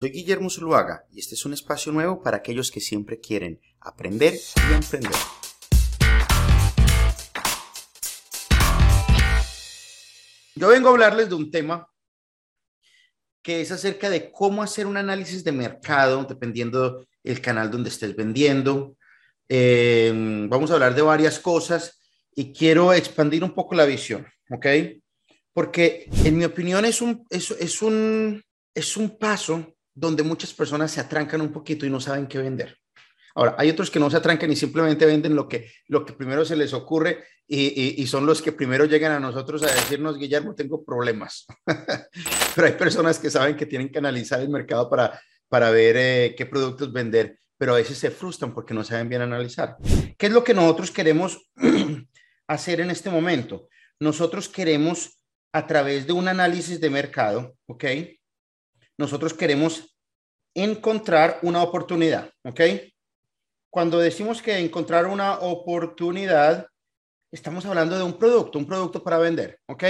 Soy Guillermo Zuluaga y este es un espacio nuevo para aquellos que siempre quieren aprender y emprender. Yo vengo a hablarles de un tema que es acerca de cómo hacer un análisis de mercado dependiendo el canal donde estés vendiendo. Eh, vamos a hablar de varias cosas y quiero expandir un poco la visión, ¿ok? Porque en mi opinión es un, es, es un, es un paso donde muchas personas se atrancan un poquito y no saben qué vender. Ahora, hay otros que no se atrancan y simplemente venden lo que, lo que primero se les ocurre y, son los que primero llegan a nosotros a decirnos, Guillermo, tengo problemas. Pero hay personas que saben que tienen que analizar el mercado para, para ver eh, qué productos vender, pero a veces se frustran porque no saben bien analizar. ¿Qué es lo que nosotros queremos hacer en este momento? Nosotros queremos, a través de un análisis de mercado, ¿ok? Nosotros queremos encontrar una oportunidad, ¿ok? Cuando decimos que encontrar una oportunidad, estamos hablando de un producto, un producto para vender, ¿ok?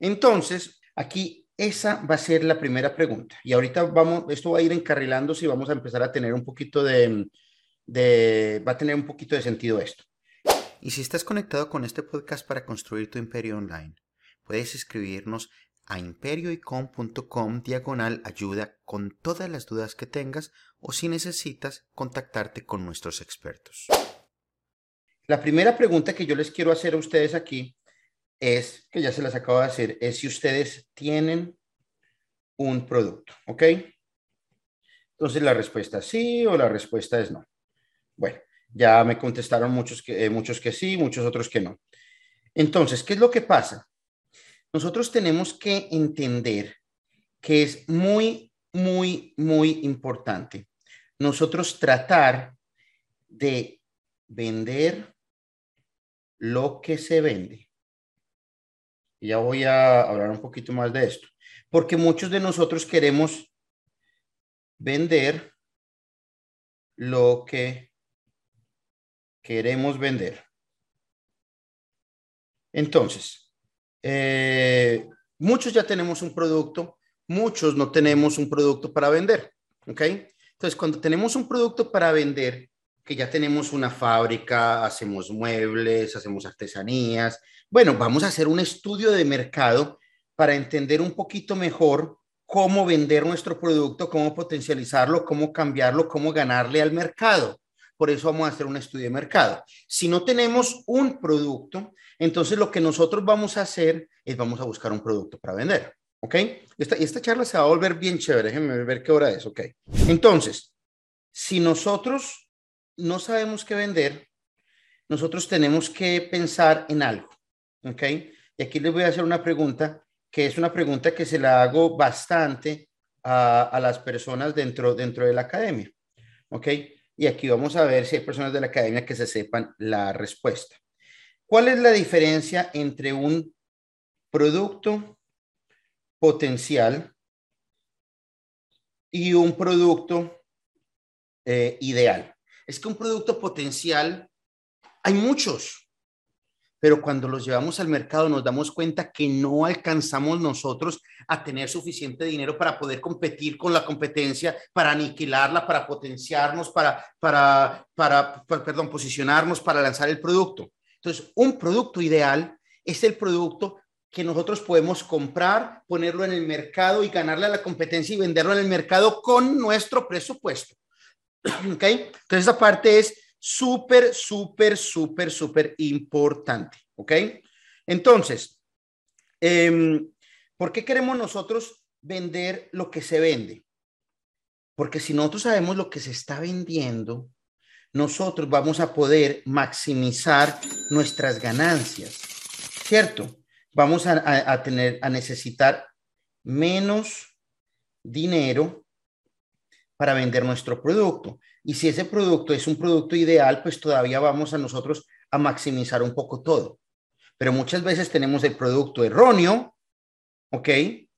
Entonces, aquí esa va a ser la primera pregunta. Y ahorita vamos, esto va a ir encarrilándose y vamos a empezar a tener un poquito de, de, va a tener un poquito de sentido esto. Y si estás conectado con este podcast para construir tu imperio online, puedes escribirnos a imperioicom.com diagonal ayuda con todas las dudas que tengas o si necesitas contactarte con nuestros expertos. La primera pregunta que yo les quiero hacer a ustedes aquí es, que ya se las acabo de hacer, es si ustedes tienen un producto, ¿ok? Entonces la respuesta es sí o la respuesta es no. Bueno, ya me contestaron muchos que, eh, muchos que sí, muchos otros que no. Entonces, ¿qué es lo que pasa? Nosotros tenemos que entender que es muy, muy, muy importante nosotros tratar de vender lo que se vende. Ya voy a hablar un poquito más de esto, porque muchos de nosotros queremos vender lo que queremos vender. Entonces, eh, muchos ya tenemos un producto, muchos no tenemos un producto para vender, ¿ok? Entonces, cuando tenemos un producto para vender, que ya tenemos una fábrica, hacemos muebles, hacemos artesanías, bueno, vamos a hacer un estudio de mercado para entender un poquito mejor cómo vender nuestro producto, cómo potencializarlo, cómo cambiarlo, cómo ganarle al mercado. Por eso vamos a hacer un estudio de mercado. Si no tenemos un producto, entonces lo que nosotros vamos a hacer es vamos a buscar un producto para vender. ¿Ok? Esta, esta charla se va a volver bien chévere. Déjenme ver qué hora es. ¿Ok? Entonces, si nosotros no sabemos qué vender, nosotros tenemos que pensar en algo. ¿Ok? Y aquí les voy a hacer una pregunta que es una pregunta que se la hago bastante a, a las personas dentro, dentro de la academia. ¿Ok? y aquí vamos a ver si hay personas de la academia que se sepan la respuesta. ¿Cuál es la diferencia entre un producto potencial y un producto eh, ideal? Es que un producto potencial, hay muchos, pero cuando los llevamos al mercado nos damos cuenta que no alcanzamos nosotros a tener suficiente dinero para poder competir con la competencia, para aniquilarla, para potenciarnos, para, para, para, perdón, posicionarnos, para lanzar el producto. Entonces, un producto ideal es el producto que nosotros podemos comprar, ponerlo en el mercado y ganarle a la competencia y venderlo en el mercado con nuestro presupuesto. ¿Ok? Entonces, esa parte es súper, súper, súper, súper importante, ¿ok? Entonces, em, ¿por qué queremos nosotros vender lo que se vende? Porque si nosotros sabemos lo que se está vendiendo, nosotros vamos a poder maximizar nuestras ganancias, ¿cierto? Vamos a, a tener, a necesitar menos dinero para vender nuestro producto. Y si ese producto es un producto ideal, pues todavía vamos a nosotros a maximizar un poco todo. Pero muchas veces tenemos el producto erróneo, ¿ok?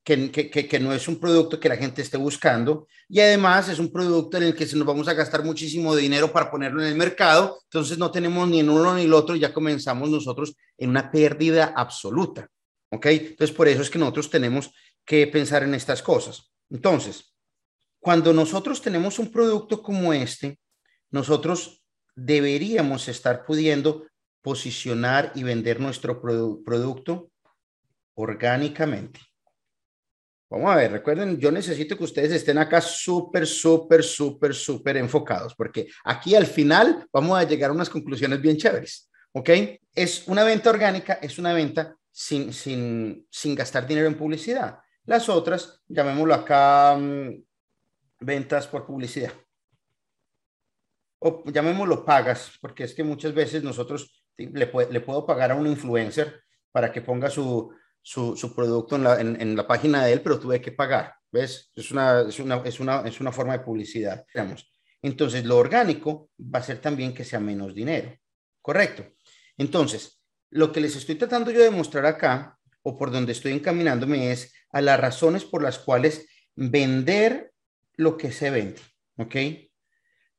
Que, no es un producto que la gente esté buscando y además es un producto en el que se nos vamos a gastar muchísimo dinero para ponerlo en el mercado, entonces no tenemos ni en uno ni el otro, ya comenzamos nosotros en una pérdida absoluta, ¿ok? Entonces por eso es que nosotros tenemos que pensar en estas cosas. Entonces, cuando nosotros tenemos un producto como este, nosotros deberíamos estar pudiendo posicionar y vender nuestro producto orgánicamente. Vamos a ver, recuerden, yo necesito que ustedes estén acá súper, súper, súper, súper enfocados, porque aquí al final vamos a llegar a unas conclusiones bien chéveres, ¿ok? Es una venta orgánica, es una venta sin, sin, sin gastar dinero en publicidad. Las otras, llamémoslo acá, mm, ventas por publicidad. O llamémoslo pagas, porque es que muchas veces nosotros le puedo pagar a un influencer para que ponga su, su, producto en la, en, la, página de él, pero tuve que pagar. ¿Ves? Es una, es una, es una, es una forma de publicidad. Digamos. Entonces, lo orgánico va a ser también que sea menos dinero. ¿Correcto? Entonces, lo que les estoy tratando yo de mostrar acá, o por donde estoy encaminándome, es a las razones por las cuales vender lo que se vende. ¿Ok?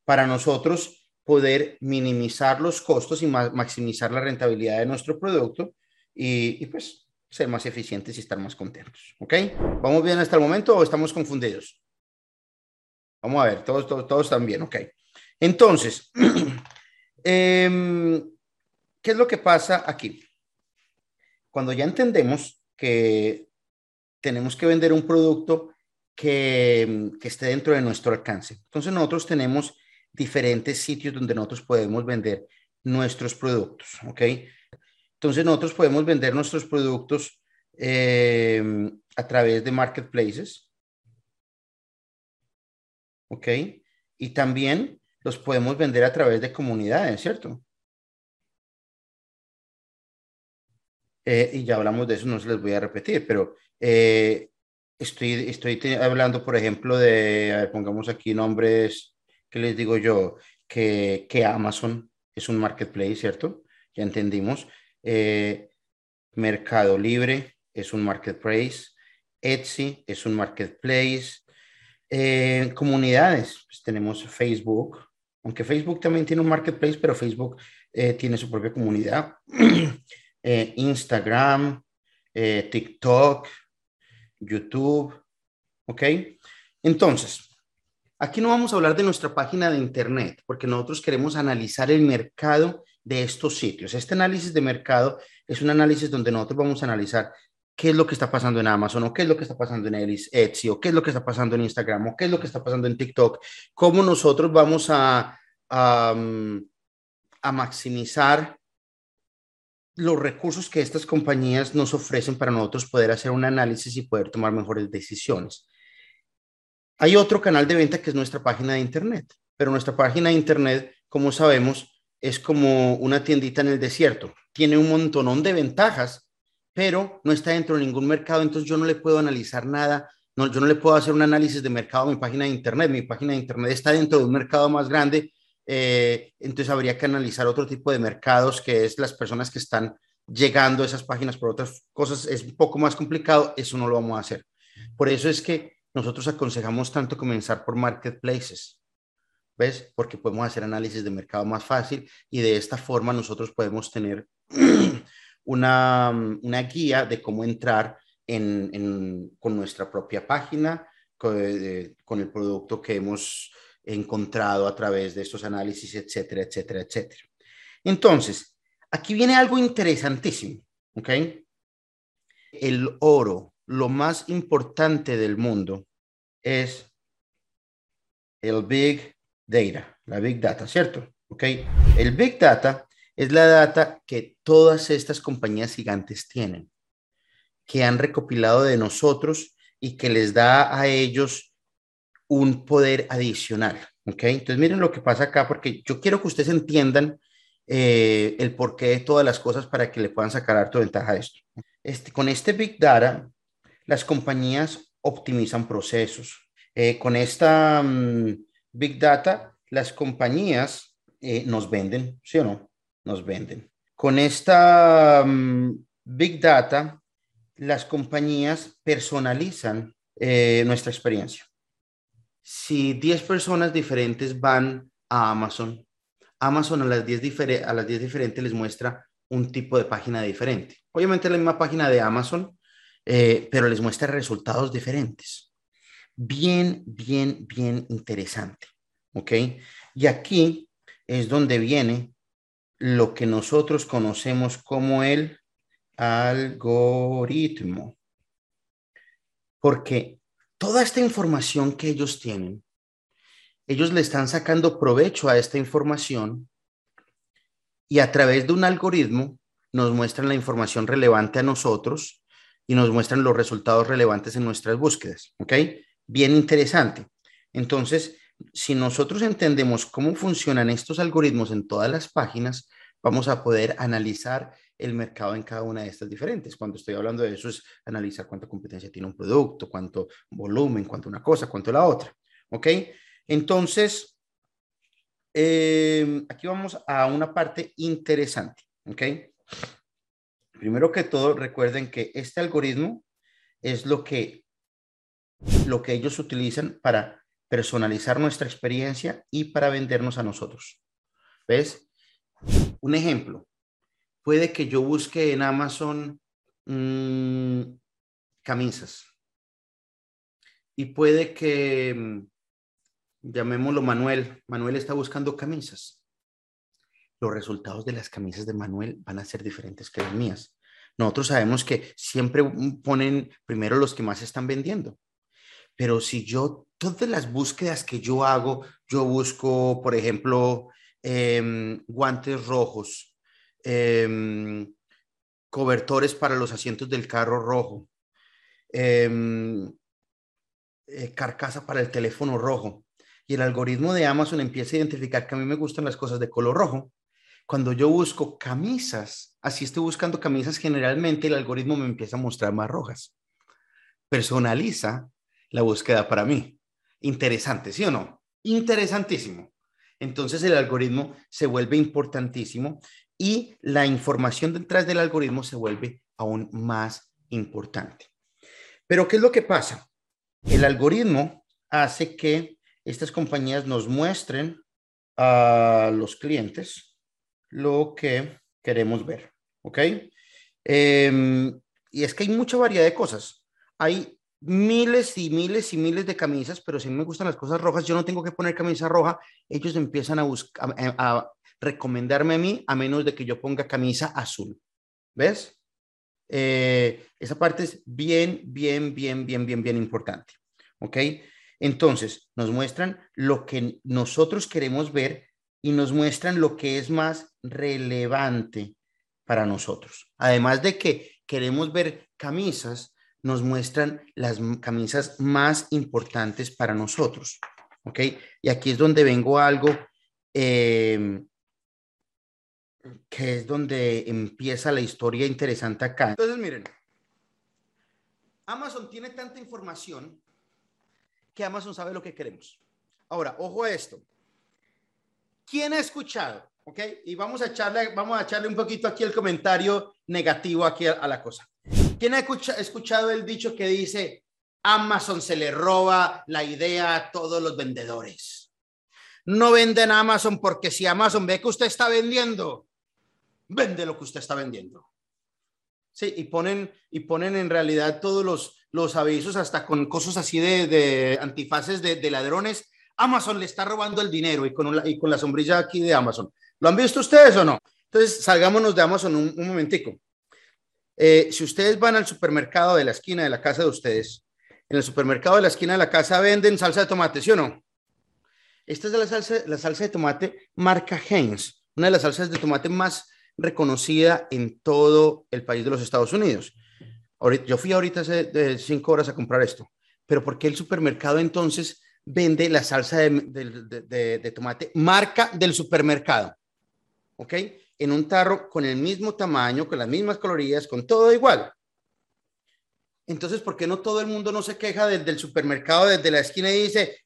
Para nosotros poder minimizar los costos y maximizar la rentabilidad de nuestro producto y, y pues ser más eficientes y estar más contentos. ¿Ok? ¿Vamos bien hasta el momento o estamos confundidos? Vamos a ver, todos, todos, todos están bien, ok. Entonces, em, ¿qué es lo que pasa aquí? Cuando ya entendemos que tenemos que vender un producto que, que esté dentro de nuestro alcance. Entonces nosotros tenemos diferentes sitios donde nosotros podemos vender nuestros productos, ¿ok? Entonces nosotros podemos vender nuestros productos eh, a través de marketplaces. ¿Ok? Y también los podemos vender a través de comunidades, ¿cierto? Eh, y ya hablamos de eso, no se les voy a repetir, pero eh, estoy, estoy hablando, por ejemplo, de, a ver, pongamos aquí nombres, que les digo yo? Que, que Amazon es un marketplace, ¿cierto? Ya entendimos. Eh, Mercado Libre es un marketplace, Etsy es un marketplace, eh, comunidades, pues tenemos Facebook, aunque Facebook también tiene un marketplace, pero Facebook eh, tiene su propia comunidad, Instagram, TikTok, YouTube, ¿ok? Entonces, aquí no vamos a hablar de nuestra página de Internet, porque nosotros queremos analizar el mercado de estos sitios. Este análisis de mercado es un análisis donde nosotros vamos a analizar qué es lo que está pasando en Amazon o qué es lo que está pasando en Etsy o qué es lo que está pasando en Instagram o qué es lo que está pasando en TikTok, cómo nosotros vamos a, a, a maximizar los recursos que estas compañías nos ofrecen para nosotros poder hacer un análisis y poder tomar mejores decisiones. Hay otro canal de venta que es nuestra página de Internet, pero nuestra página de Internet, como sabemos, es como una tiendita en el desierto. Tiene un montonón de ventajas, pero no está dentro de ningún mercado, entonces yo no le puedo analizar nada. No, yo no le puedo hacer un análisis de mercado a mi página de Internet. Mi página de Internet está dentro de un mercado más grande, eh, entonces habría que analizar otro tipo de mercados, que es las personas que están llegando a esas páginas por otras cosas. Es un poco más complicado, eso no lo vamos a hacer. Por eso es que nosotros aconsejamos tanto comenzar por marketplaces. ¿Ves? Porque podemos hacer análisis de mercado más fácil y de esta forma nosotros podemos tener una, una guía de cómo entrar en, con nuestra propia página, con, con, el producto que hemos encontrado a través de estos análisis, etcétera, etcétera, etcétera. Entonces, aquí viene algo interesantísimo, ¿ok? El oro, lo más importante del mundo, es el Big data, la Big Data, ¿cierto? ¿Ok? El Big Data es la data que todas estas compañías gigantes tienen, que han recopilado de nosotros y que les da a ellos un poder adicional. ¿Ok? Entonces miren lo que pasa acá, porque yo quiero que ustedes entiendan eh, el porqué de todas las cosas para que le puedan sacar harto ventaja a esto. Este, con este Big Data, las compañías optimizan procesos. Eh, con esta... Mm, Big Data, las compañías eh, nos venden, ¿sí o no? Nos venden. Con esta mm, Big Data, las compañías personalizan eh, nuestra experiencia. Si 10 personas diferentes van a Amazon, Amazon a las 10, a las 10 diferentes les muestra un tipo de página diferente. Obviamente la misma página de Amazon, eh, pero les muestra resultados diferentes. Bien, bien, bien interesante. ¿Ok? Y aquí es donde viene lo que nosotros conocemos como el algoritmo. Porque toda esta información que ellos tienen, ellos le están sacando provecho a esta información y a través de un algoritmo nos muestran la información relevante a nosotros y nos muestran los resultados relevantes en nuestras búsquedas. ¿Ok? Bien interesante. Entonces, si nosotros entendemos cómo funcionan estos algoritmos en todas las páginas, vamos a poder analizar el mercado en cada una de estas diferentes. Cuando estoy hablando de eso es analizar cuánta competencia tiene un producto, cuánto volumen, cuánto una cosa, cuánto la otra. ¿Ok? Entonces, eh, aquí vamos a una parte interesante. ¿Ok? Primero que todo, recuerden que este algoritmo es lo que, lo que ellos utilizan para personalizar nuestra experiencia y para vendernos a nosotros. ¿Ves? Un ejemplo, puede que yo busque en Amazon mm, camisas y puede que, mm, llamémoslo Manuel, Manuel está buscando camisas. Los resultados de las camisas de Manuel van a ser diferentes que las mías. Nosotros sabemos que siempre ponen primero los que más están vendiendo. Pero si yo, todas las búsquedas que yo hago, yo busco, por ejemplo, em, guantes rojos, em, cobertores para los asientos del carro rojo, em, eh, carcasa para el teléfono rojo. Y el algoritmo de Amazon empieza a identificar que a mí me gustan las cosas de color rojo. Cuando yo busco camisas, así estoy buscando camisas, generalmente el algoritmo me empieza a mostrar más rojas. Personaliza la búsqueda para mí. Interesante, ¿sí o no? Interesantísimo. Entonces el algoritmo se vuelve importantísimo y la información detrás del algoritmo se vuelve aún más importante. Pero ¿qué es lo que pasa? El algoritmo hace que estas compañías nos muestren a los clientes lo que queremos ver, ¿ok? Em, y es que hay mucha variedad de cosas. Hay miles y miles y miles de camisas, pero si me gustan las cosas rojas, yo no tengo que poner camisa roja, ellos empiezan a, buscar, a, recomendarme a mí a menos de que yo ponga camisa azul. ¿Ves? Eh, esa parte es bien, bien, bien, bien, bien, bien importante. ¿Ok? Entonces, nos muestran lo que nosotros queremos ver y nos muestran lo que es más relevante para nosotros. Además de que queremos ver camisas, nos muestran las camisas más importantes para nosotros. ¿Ok? Y aquí es donde vengo algo em, que es donde empieza la historia interesante acá. Entonces, miren, Amazon tiene tanta información que Amazon sabe lo que queremos. Ahora, ojo a esto. ¿Quién ha escuchado? ¿Ok? Y vamos a echarle, vamos a echarle un poquito aquí el comentario negativo aquí a la cosa. ¿Quién ha escuchado el dicho que dice, Amazon se le roba la idea a todos los vendedores? No venden Amazon porque si Amazon ve que usted está vendiendo, vende lo que usted está vendiendo. Sí, y ponen, y ponen en realidad todos los, los avisos, hasta con cosas así de, antifaces de, ladrones. Amazon le está robando el dinero y con, y con la sombrilla aquí de Amazon. ¿Lo han visto ustedes o no? Entonces, salgámonos de Amazon un, un momentico. Eh, si ustedes van al supermercado de la esquina de la casa de ustedes, en el supermercado de la esquina de la casa venden salsa de tomate, ¿sí o no? Esta es la salsa, la salsa de tomate marca Heinz, una de las salsas de tomate más reconocida en todo el país de los Estados Unidos. yo fui ahorita hace cinco horas a comprar esto, pero ¿por qué el supermercado entonces vende la salsa de, de tomate marca del supermercado? ¿Ok? En un tarro con el mismo tamaño, con las mismas calorías, con todo igual. Entonces, ¿por qué no todo el mundo no se queja desde el supermercado, desde la esquina y dice,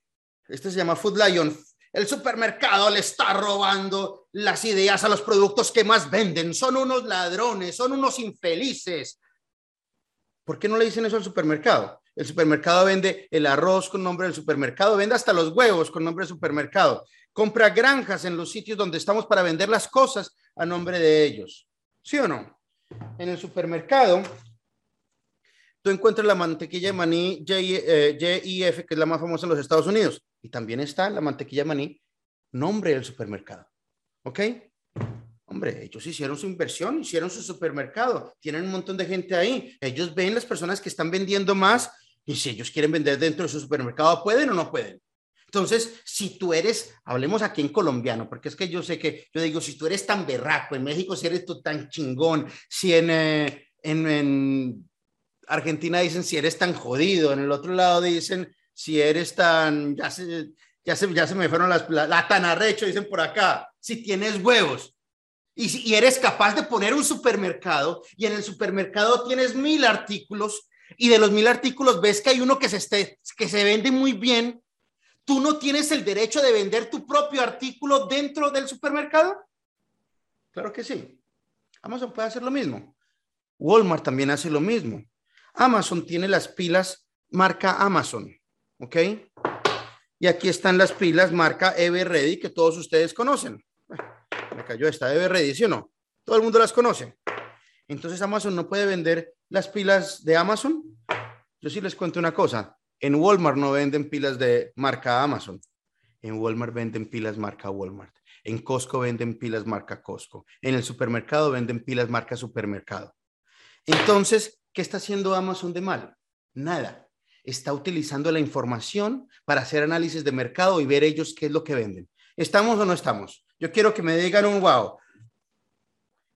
este se llama Food Lion, el supermercado le está robando las ideas a los productos que más venden, son unos ladrones, son unos infelices. ¿Por qué no le dicen eso al supermercado? El supermercado vende el arroz con nombre del supermercado, vende hasta los huevos con nombre del supermercado compra granjas en los sitios donde estamos para vender las cosas a nombre de ellos. ¿Sí o no? En el supermercado tú encuentras la mantequilla de maní JIF, eh, que es la más famosa en los Estados Unidos, y también está la mantequilla de maní, nombre del supermercado. ¿Ok? Hombre, ellos hicieron su inversión, hicieron su supermercado, tienen un montón de gente ahí. Ellos ven las personas que están vendiendo más y si ellos quieren vender dentro de su supermercado, ¿pueden o no pueden? Entonces, si tú eres, hablemos aquí en colombiano, porque es que yo sé que, yo digo, si tú eres tan berraco, en México si eres tú tan chingón, si en, eh, en, Argentina dicen si eres tan jodido, en el otro lado dicen si eres tan, ya se, ya se, ya se me fueron las, la tan arrecho, dicen por acá, si tienes huevos. Y, eres capaz de poner un supermercado y en el supermercado tienes mil artículos y de los mil artículos ves que hay uno que se, esté, que se vende muy bien, ¿tú no tienes el derecho de vender tu propio artículo dentro del supermercado? Claro que sí. Amazon puede hacer lo mismo. Walmart también hace lo mismo. Amazon tiene las pilas marca Amazon, ¿ok? Y aquí están las pilas marca Everready que todos ustedes conocen me cayó esta, debe reedición o no? Todo el mundo las conoce. Entonces Amazon no puede vender las pilas de Amazon. Yo sí les cuento una cosa. En Walmart no venden pilas de marca Amazon. En Walmart venden pilas marca Walmart. En Costco venden pilas marca Costco. En el supermercado venden pilas marca supermercado. Entonces, ¿qué está haciendo Amazon de mal? Nada. Está utilizando la información para hacer análisis de mercado y ver ellos qué es lo que venden. ¿Estamos o no estamos? Yo quiero que me digan un wow.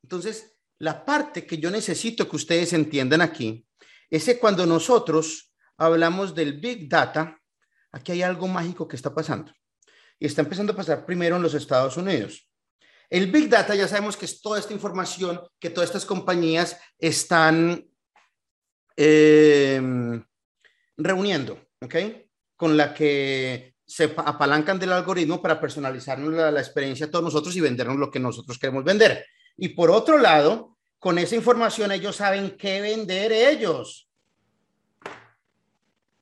Entonces, la parte que yo necesito que ustedes entiendan aquí es que cuando nosotros hablamos del Big Data, aquí hay algo mágico que está pasando. Y está empezando a pasar primero en los Estados Unidos. El Big Data ya sabemos que es toda esta información que todas estas compañías están em, reuniendo, ¿ok? Con la que se apalancan del algoritmo para personalizarnos la, experiencia a todos nosotros y vendernos lo que nosotros queremos vender. Y por otro lado, con esa información ellos saben qué vender ellos.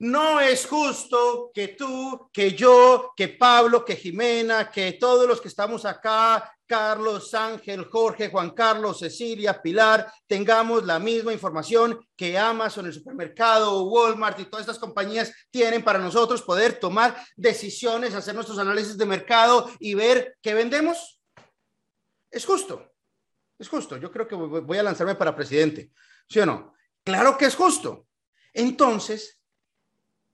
No es justo que tú, que yo, que Pablo, que Jimena, que todos los que estamos acá Carlos, Ángel, Jorge, Juan Carlos, Cecilia, Pilar, tengamos la misma información que Amazon, el supermercado, Walmart y todas estas compañías tienen para nosotros poder tomar decisiones, hacer nuestros análisis de mercado y ver qué vendemos? Es justo, es justo. Yo creo que voy a lanzarme para presidente, ¿sí o no? Claro que es justo. Entonces,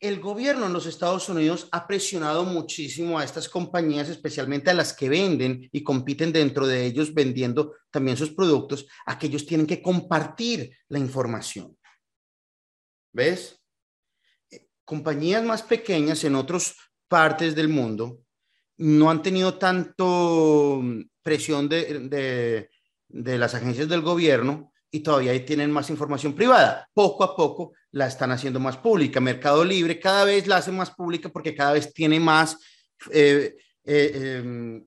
el gobierno en los Estados Unidos ha presionado muchísimo a estas compañías, especialmente a las que venden y compiten dentro de ellos vendiendo también sus productos, a que ellos tienen que compartir la información. ¿Ves? Compañías más pequeñas en otras partes del mundo no han tenido tanto presión de, de las agencias del gobierno y todavía tienen más información privada. Poco a poco la están haciendo más pública. Mercado Libre cada vez la hace más pública porque cada vez tiene más eh, eh, em,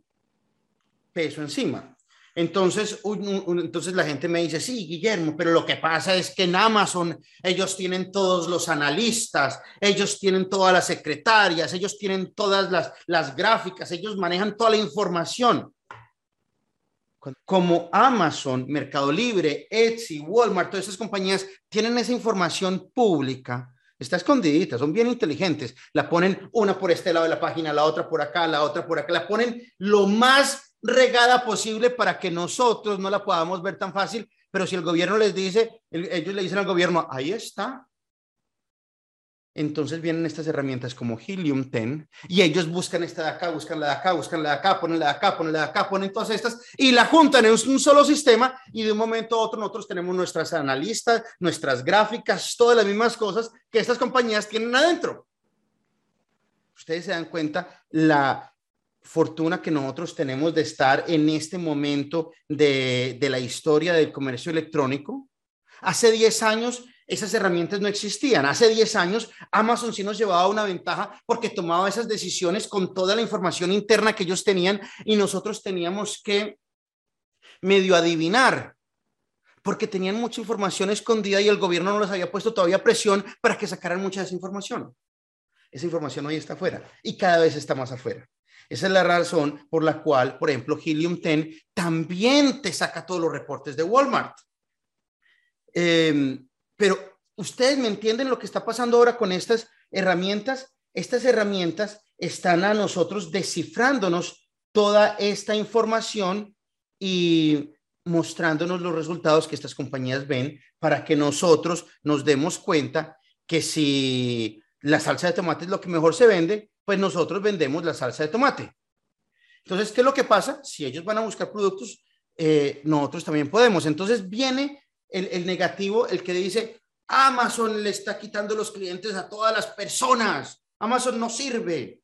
peso encima. Entonces, entonces la gente me dice, sí, Guillermo, pero lo que pasa es que en Amazon ellos tienen todos los analistas, ellos tienen todas las secretarias, ellos tienen todas las, las gráficas, ellos manejan toda la información como Amazon, Mercado Libre, Etsy, Walmart, todas esas compañías tienen esa información pública, está escondidita, son bien inteligentes, la ponen una por este lado de la página, la otra por acá, la otra por acá, la ponen lo más regada posible para que nosotros no la podamos ver tan fácil, pero si el gobierno les dice, ellos le dicen al gobierno, ahí está, entonces vienen estas herramientas como Helium 10 y ellos buscan esta de acá, buscan la de acá, buscan la de acá, ponen la de acá, ponen la de acá, ponen todas estas y la juntan en un solo sistema y de un momento a otro nosotros tenemos nuestras analistas, nuestras gráficas, todas las mismas cosas que estas compañías tienen adentro. Ustedes se dan cuenta la fortuna que nosotros tenemos de estar en este momento de, de la historia del comercio electrónico. Hace 10 años esas herramientas no existían. Hace 10 años Amazon sí nos llevaba una ventaja porque tomaba esas decisiones con toda la información interna que ellos tenían y nosotros teníamos que medio adivinar porque tenían mucha información escondida y el gobierno no les había puesto todavía presión para que sacaran mucha de esa información. Esa información hoy está afuera y cada vez está más afuera. Esa es la razón por la cual, por ejemplo, Helium 10 también te saca todos los reportes de Walmart. Eh, pero ustedes me entienden lo que está pasando ahora con estas herramientas. Estas herramientas están a nosotros descifrándonos toda esta información y mostrándonos los resultados que estas compañías ven para que nosotros nos demos cuenta que si la salsa de tomate es lo que mejor se vende, pues nosotros vendemos la salsa de tomate. Entonces, ¿qué es lo que pasa? Si ellos van a buscar productos, eh, nosotros también podemos. Entonces viene el, negativo, el que dice, Amazon le está quitando los clientes a todas las personas. Amazon no sirve.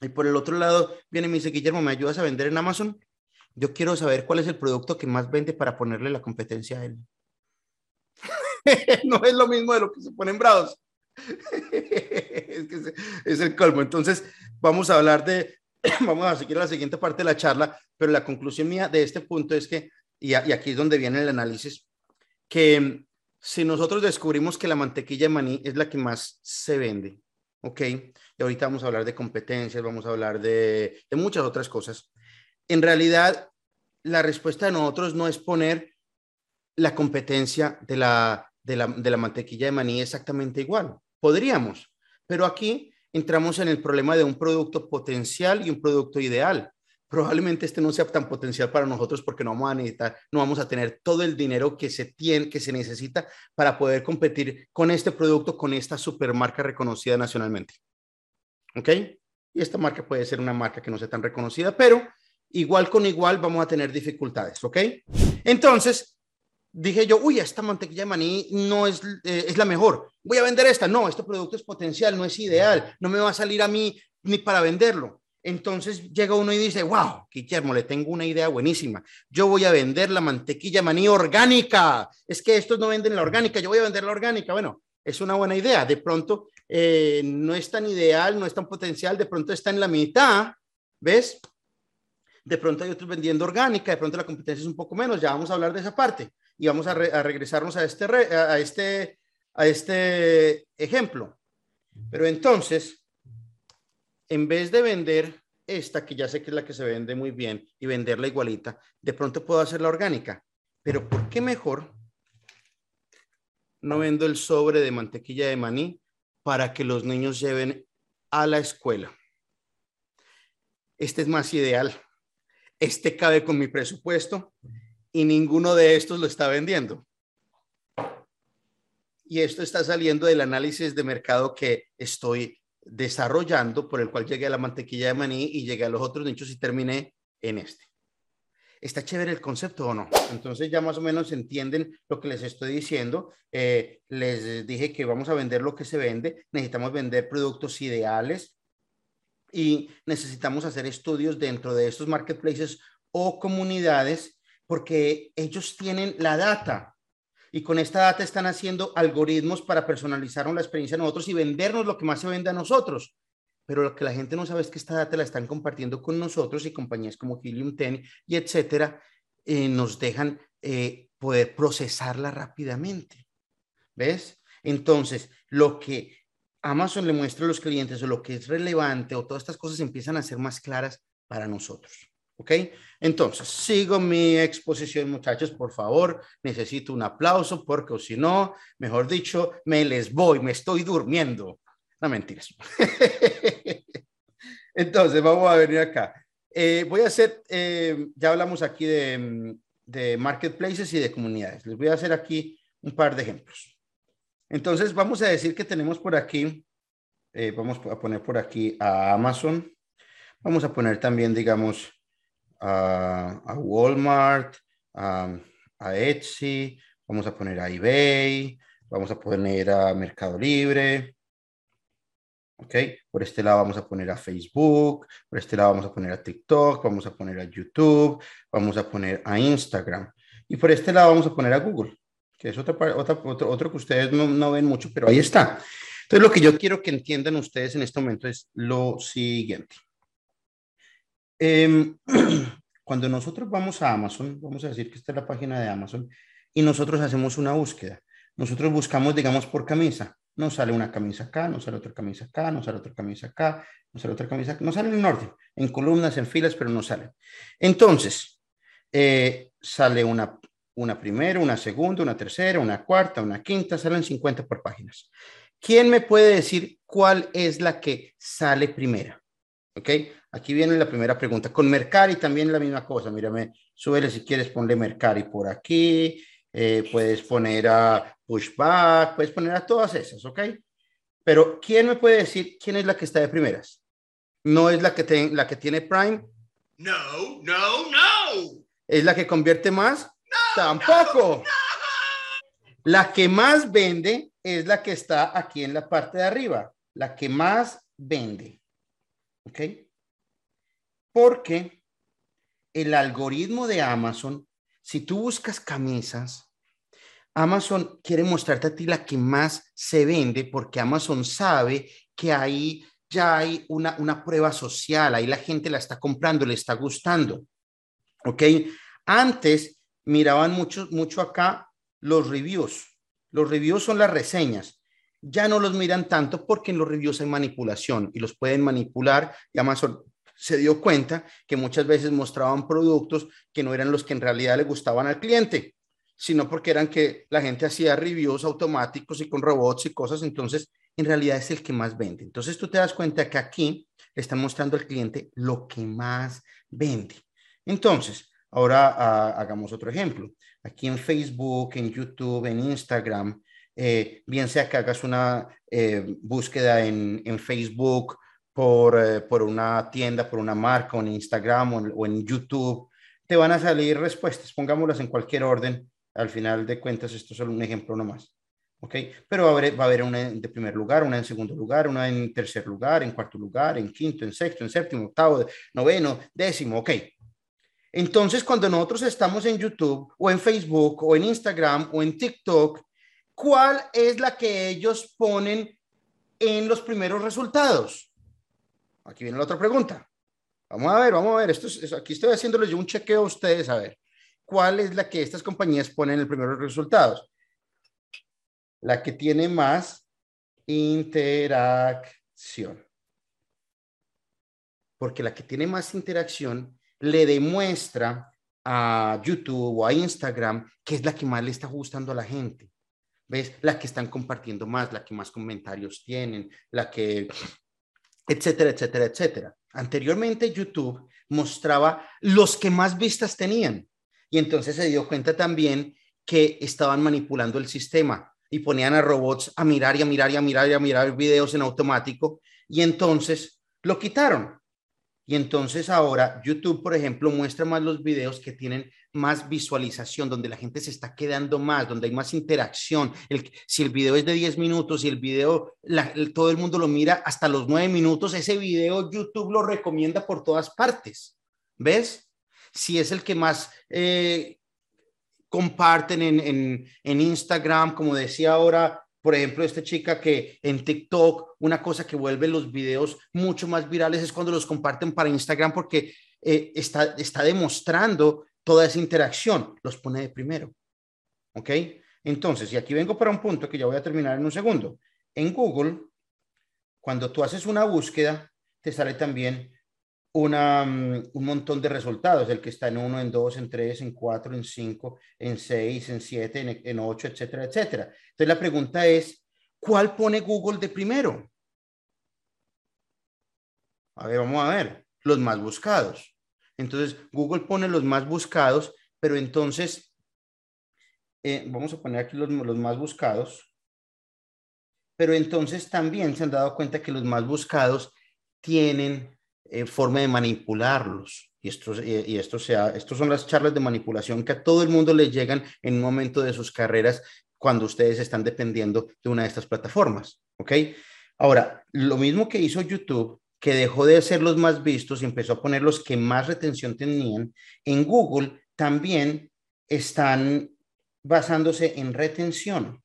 Y por el otro lado viene y me dice, Guillermo, ¿me ayudas a vender en Amazon? Yo quiero saber cuál es el producto que más vende para ponerle la competencia a él. no es lo mismo de lo que se ponen bravos. es es el colmo. Entonces, vamos a hablar de, vamos a seguir la siguiente parte de la charla, pero la conclusión mía de este punto es que, y, aquí es donde viene el análisis, que si nosotros descubrimos que la mantequilla de maní es la que más se vende, ¿ok? Y ahorita vamos a hablar de competencias, vamos a hablar de, de muchas otras cosas en realidad la respuesta de nosotros no es poner la competencia de la, de la, mantequilla de maní exactamente igual. Podríamos, pero aquí entramos en el problema de un producto potencial y un producto ideal. Probablemente este no sea tan potencial para nosotros porque no vamos a necesitar, no vamos a tener todo el dinero que se tiene, que se necesita para poder competir con este producto, con esta supermarca reconocida nacionalmente. ¿Ok? Y esta marca puede ser una marca que no sea tan reconocida, pero igual con igual vamos a tener dificultades, ¿ok? Entonces, dije yo, uy, esta mantequilla de maní no es, eh, es la mejor, voy a vender esta, no, este producto es potencial, no es ideal, no me va a salir a mí ni para venderlo. Entonces llega uno y dice, wow, Guillermo, le tengo una idea buenísima. Yo voy a vender la mantequilla maní orgánica. Es que estos no venden la orgánica, yo voy a vender la orgánica. Bueno, es una buena idea. De pronto eh, no es tan ideal, no es tan potencial, de pronto está en la mitad, ¿ves? de pronto hay otros vendiendo orgánica, de pronto la competencia es un poco menos, ya vamos a hablar de esa parte y vamos a, regresarnos a este, a, este, a este ejemplo. Pero entonces, en vez de vender esta, que ya sé que es la que se vende muy bien, y venderla igualita, de pronto puedo hacer la orgánica. Pero ¿por qué mejor no vendo el sobre de mantequilla de maní para que los niños lleven a la escuela? Este es más ideal este cabe con mi presupuesto y ninguno de estos lo está vendiendo. Y esto está saliendo del análisis de mercado que estoy desarrollando, por el cual llegué a la mantequilla de maní y llegué a los otros nichos y terminé en este. ¿Está chévere el concepto o no? Entonces ya más o menos entienden lo que les estoy diciendo. Eh, les dije que vamos a vender lo que se vende. Necesitamos vender productos ideales, y necesitamos hacer estudios dentro de estos marketplaces o comunidades porque ellos tienen la data y con esta data están haciendo algoritmos para personalizar la experiencia de nosotros y vendernos lo que más se vende a nosotros. Pero lo que la gente no sabe es que esta data la están compartiendo con nosotros y compañías como Helium 10 y etcétera eh, nos dejan eh, poder procesarla rápidamente. ¿Ves? Entonces, lo que Amazon le muestra a los clientes o lo que es relevante o todas estas cosas empiezan a ser más claras para nosotros. ¿Ok? Entonces, sigo mi exposición, muchachos, por favor. Necesito un aplauso porque si no, mejor dicho, me les voy, me estoy durmiendo. No mentiras. Entonces, vamos a venir acá. Eh, voy a hacer, eh, ya hablamos aquí de, de marketplaces y de comunidades. Les voy a hacer aquí un par de ejemplos. Entonces, vamos a decir que tenemos por aquí, eh, vamos a poner por aquí a Amazon. Vamos a poner también, digamos, a, Walmart, a, Etsy, vamos a poner a eBay, vamos a poner a Mercado Libre. ¿Ok? Por este lado vamos a poner a Facebook, por este lado vamos a poner a TikTok, vamos a poner a YouTube, vamos a poner a Instagram. Y por este lado vamos a poner a Google que es otra, otro, otro que ustedes no, no ven mucho, pero ahí está. Entonces, lo que yo quiero que entiendan ustedes en este momento es lo siguiente. Em, cuando nosotros vamos a Amazon, vamos a decir que esta es la página de Amazon, y nosotros hacemos una búsqueda. Nosotros buscamos, digamos, por camisa. Nos sale una camisa acá, nos sale otra camisa acá, nos sale otra camisa acá, nos sale otra camisa acá. Nos sale en orden, en columnas, en filas, pero no sale. Entonces, eh, sale una una primera, una segunda, una tercera, una cuarta, una quinta, salen 50 por páginas. ¿Quién me puede decir cuál es la que sale primera? ¿Ok? Aquí viene la primera pregunta. Con Mercari también la misma cosa. Mírame, súbele si quieres, ponle Mercari por aquí. Eh, puedes poner a Pushback, puedes poner a todas esas, ¿ok? Pero ¿quién me puede decir quién es la que está de primeras? ¿No es la que, la que tiene Prime? No, no, no. ¿Es la que convierte más? Tampoco. La que más vende es la que está aquí en la parte de arriba. La que más vende. ¿Ok? Porque el algoritmo de Amazon, si tú buscas camisas, Amazon quiere mostrarte a ti la que más se vende porque Amazon sabe que ahí ya hay una, una prueba social, ahí la gente la está comprando, le está gustando. ¿Ok? Antes miraban mucho, mucho acá los reviews. Los reviews son las reseñas. Ya no los miran tanto porque en los reviews hay manipulación y los pueden manipular. Y Amazon se dio cuenta que muchas veces mostraban productos que no eran los que en realidad le gustaban al cliente, sino porque eran que la gente hacía reviews automáticos y con robots y cosas. Entonces, en realidad es el que más vende. Entonces, tú te das cuenta que aquí le están mostrando al cliente lo que más vende. Entonces, Ahora ah, hagamos otro ejemplo. Aquí en Facebook, en YouTube, en Instagram, eh, bien sea que hagas una eh, búsqueda en, Facebook por, eh, por, una tienda, por una marca, o en Instagram o en, YouTube, te van a salir respuestas, pongámoslas en cualquier orden. Al final de cuentas, esto es solo un ejemplo nomás. ¿ok? Pero va a, haber, va a haber una de primer lugar, una en segundo lugar, una en tercer lugar, en cuarto lugar, en quinto, en sexto, en séptimo, octavo, noveno, décimo, ¿ok? Entonces, cuando nosotros estamos en YouTube o en Facebook o en Instagram o en TikTok, ¿cuál es la que ellos ponen en los primeros resultados? Aquí viene la otra pregunta. Vamos a ver, vamos a ver. Esto aquí estoy haciéndoles yo un chequeo a ustedes a ver cuál es la que estas compañías ponen en los primeros resultados. La que tiene más interacción. Porque la que tiene más interacción le demuestra a YouTube o a Instagram que es la que más le está gustando a la gente. ¿Ves? La que están compartiendo más, la que más comentarios tienen, la que, etcétera, etcétera, etcétera. Anteriormente YouTube mostraba los que más vistas tenían y entonces se dio cuenta también que estaban manipulando el sistema y ponían a robots a mirar y a mirar y a mirar y a mirar videos en automático y entonces lo quitaron y entonces ahora YouTube, por ejemplo, muestra más los videos que tienen más visualización, donde la gente se está quedando más, donde hay más interacción. Si el video es de 10 minutos y el video todo el mundo lo mira hasta los 9 minutos, ese video YouTube lo recomienda por todas partes. ¿Ves? Si es el que más eh, comparten en, en, en Instagram, como decía ahora por ejemplo, esta chica que en TikTok, una cosa que vuelve los videos mucho más virales es cuando los comparten para Instagram porque eh, está, está demostrando toda esa interacción, los pone de primero. ¿Ok? Entonces, y aquí vengo para un punto que ya voy a terminar en un segundo. En Google, cuando tú haces una búsqueda, te sale también una, mm, un montón de resultados, el que está en 1, en 2, en 3, en 4, en 5, en 6, en 7, en 8, etcétera, etcétera. Entonces la pregunta es, ¿cuál pone Google de primero? A ver, vamos a ver, los más buscados. Entonces, Google pone los más buscados, pero entonces, eh, vamos a poner aquí los, más buscados, pero entonces también se han dado cuenta que los más buscados tienen eh, forma de manipularlos. Y, esto, y esto sea, estos son las charlas de manipulación que a todo el mundo le llegan en un momento de sus carreras cuando ustedes están dependiendo de una de estas plataformas. ¿Ok? Ahora, lo mismo que hizo YouTube, que dejó de ser los más vistos y empezó a poner los que más retención tenían, en Google también están basándose en retención,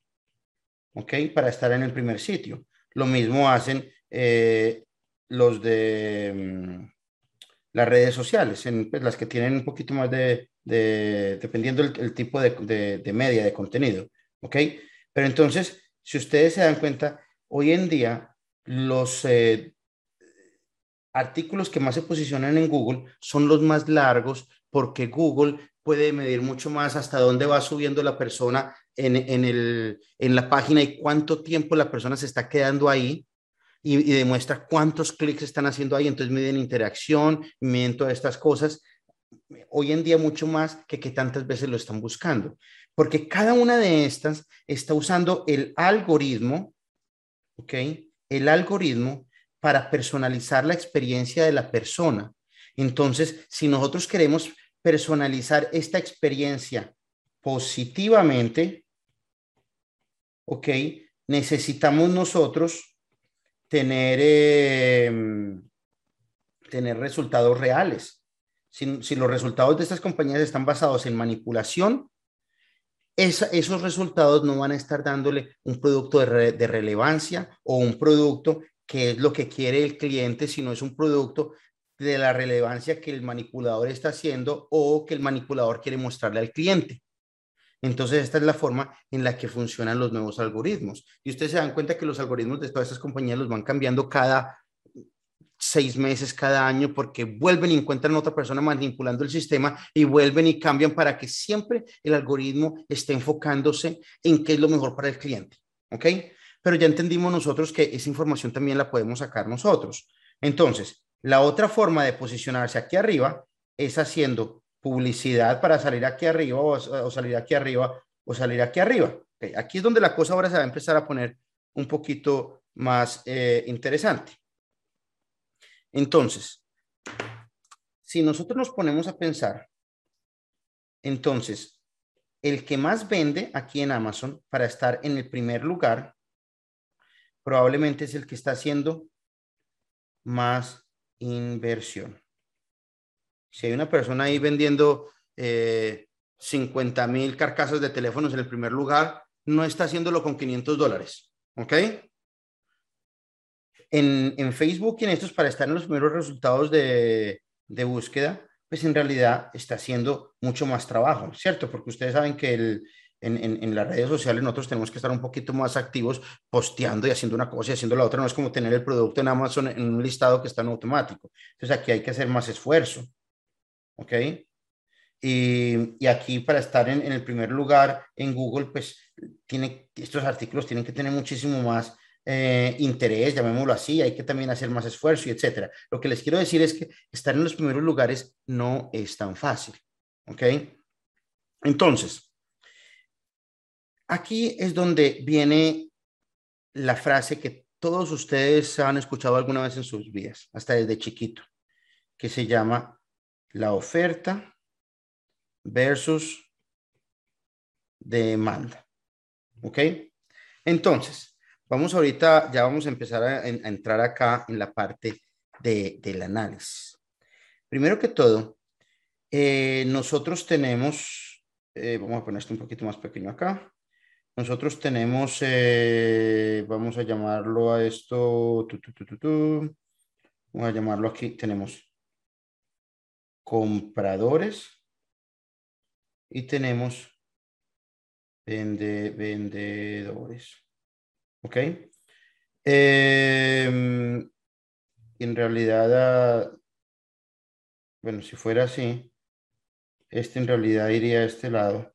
¿ok? Para estar en el primer sitio. Lo mismo hacen eh, los de mm, las redes sociales, en, pues, las que tienen un poquito más de, dependiendo el, tipo de, de, media, de contenido, ¿ok? Pero entonces, si ustedes se dan cuenta, hoy en día los eh, artículos que más se posicionan en Google son los más largos porque Google puede medir mucho más hasta dónde va subiendo la persona en, el, en la página y cuánto tiempo la persona se está quedando ahí y, demuestra cuántos clics están haciendo ahí. Entonces miden interacción, miden todas estas cosas. Hoy en día mucho más que que tantas veces lo están buscando, porque cada una de estas está usando el algoritmo, ¿ok? El algoritmo para personalizar la experiencia de la persona. Entonces, si nosotros queremos personalizar esta experiencia positivamente, ¿ok? Necesitamos nosotros tener, em, tener resultados reales. Si, si, los resultados de estas compañías están basados en manipulación, esos resultados no van a estar dándole un producto de, de relevancia o un producto que es lo que quiere el cliente, sino es un producto de la relevancia que el manipulador está haciendo o que el manipulador quiere mostrarle al cliente. Entonces, esta es la forma en la que funcionan los nuevos algoritmos. Y ustedes se dan cuenta que los algoritmos de todas estas compañías los van cambiando cada seis meses, cada año, porque vuelven y encuentran otra persona manipulando el sistema y vuelven y cambian para que siempre el algoritmo esté enfocándose en qué es lo mejor para el cliente. ¿Ok? Pero ya entendimos nosotros que esa información también la podemos sacar nosotros. Entonces, la otra forma de posicionarse aquí arriba es haciendo publicidad para salir aquí arriba o, salir aquí arriba o salir aquí arriba. aquí es donde la cosa ahora se va a empezar a poner un poquito más eh, interesante. Entonces, si nosotros nos ponemos a pensar, entonces, el que más vende aquí en Amazon para estar en el primer lugar, probablemente es el que está haciendo más inversión. Si hay una persona ahí vendiendo eh, 50 mil carcasas de teléfonos en el primer lugar, no está haciéndolo con 500 dólares. ¿Ok? En, en, Facebook y en estos para estar en los primeros resultados de, de búsqueda, pues en realidad está haciendo mucho más trabajo, ¿cierto? Porque ustedes saben que el, en, las redes sociales nosotros tenemos que estar un poquito más activos posteando y haciendo una cosa y haciendo la otra. No es como tener el producto en Amazon en un listado que está en automático. Entonces aquí hay que hacer más esfuerzo. ¿Ok? Y, aquí para estar en, el primer lugar en Google, pues tiene, estos artículos tienen que tener muchísimo más eh, interés, llamémoslo así, hay que también hacer más esfuerzo y etcétera. Lo que les quiero decir es que estar en los primeros lugares no es tan fácil. ¿Ok? Entonces, Aquí es donde viene la frase que todos ustedes han escuchado alguna vez en sus vidas, hasta desde chiquito, que se llama la oferta versus demanda. ¿Ok? Entonces, vamos ahorita, ya vamos a empezar a, entrar acá en la parte del análisis. Primero que todo, eh, nosotros tenemos, eh, vamos a poner esto un poquito más pequeño acá. Nosotros tenemos, eh, vamos a llamarlo a esto, vamos a llamarlo aquí, tenemos compradores y tenemos vende, vendedores. ¿Ok? Em, en realidad, ah, bueno, si fuera así, este en realidad iría a este lado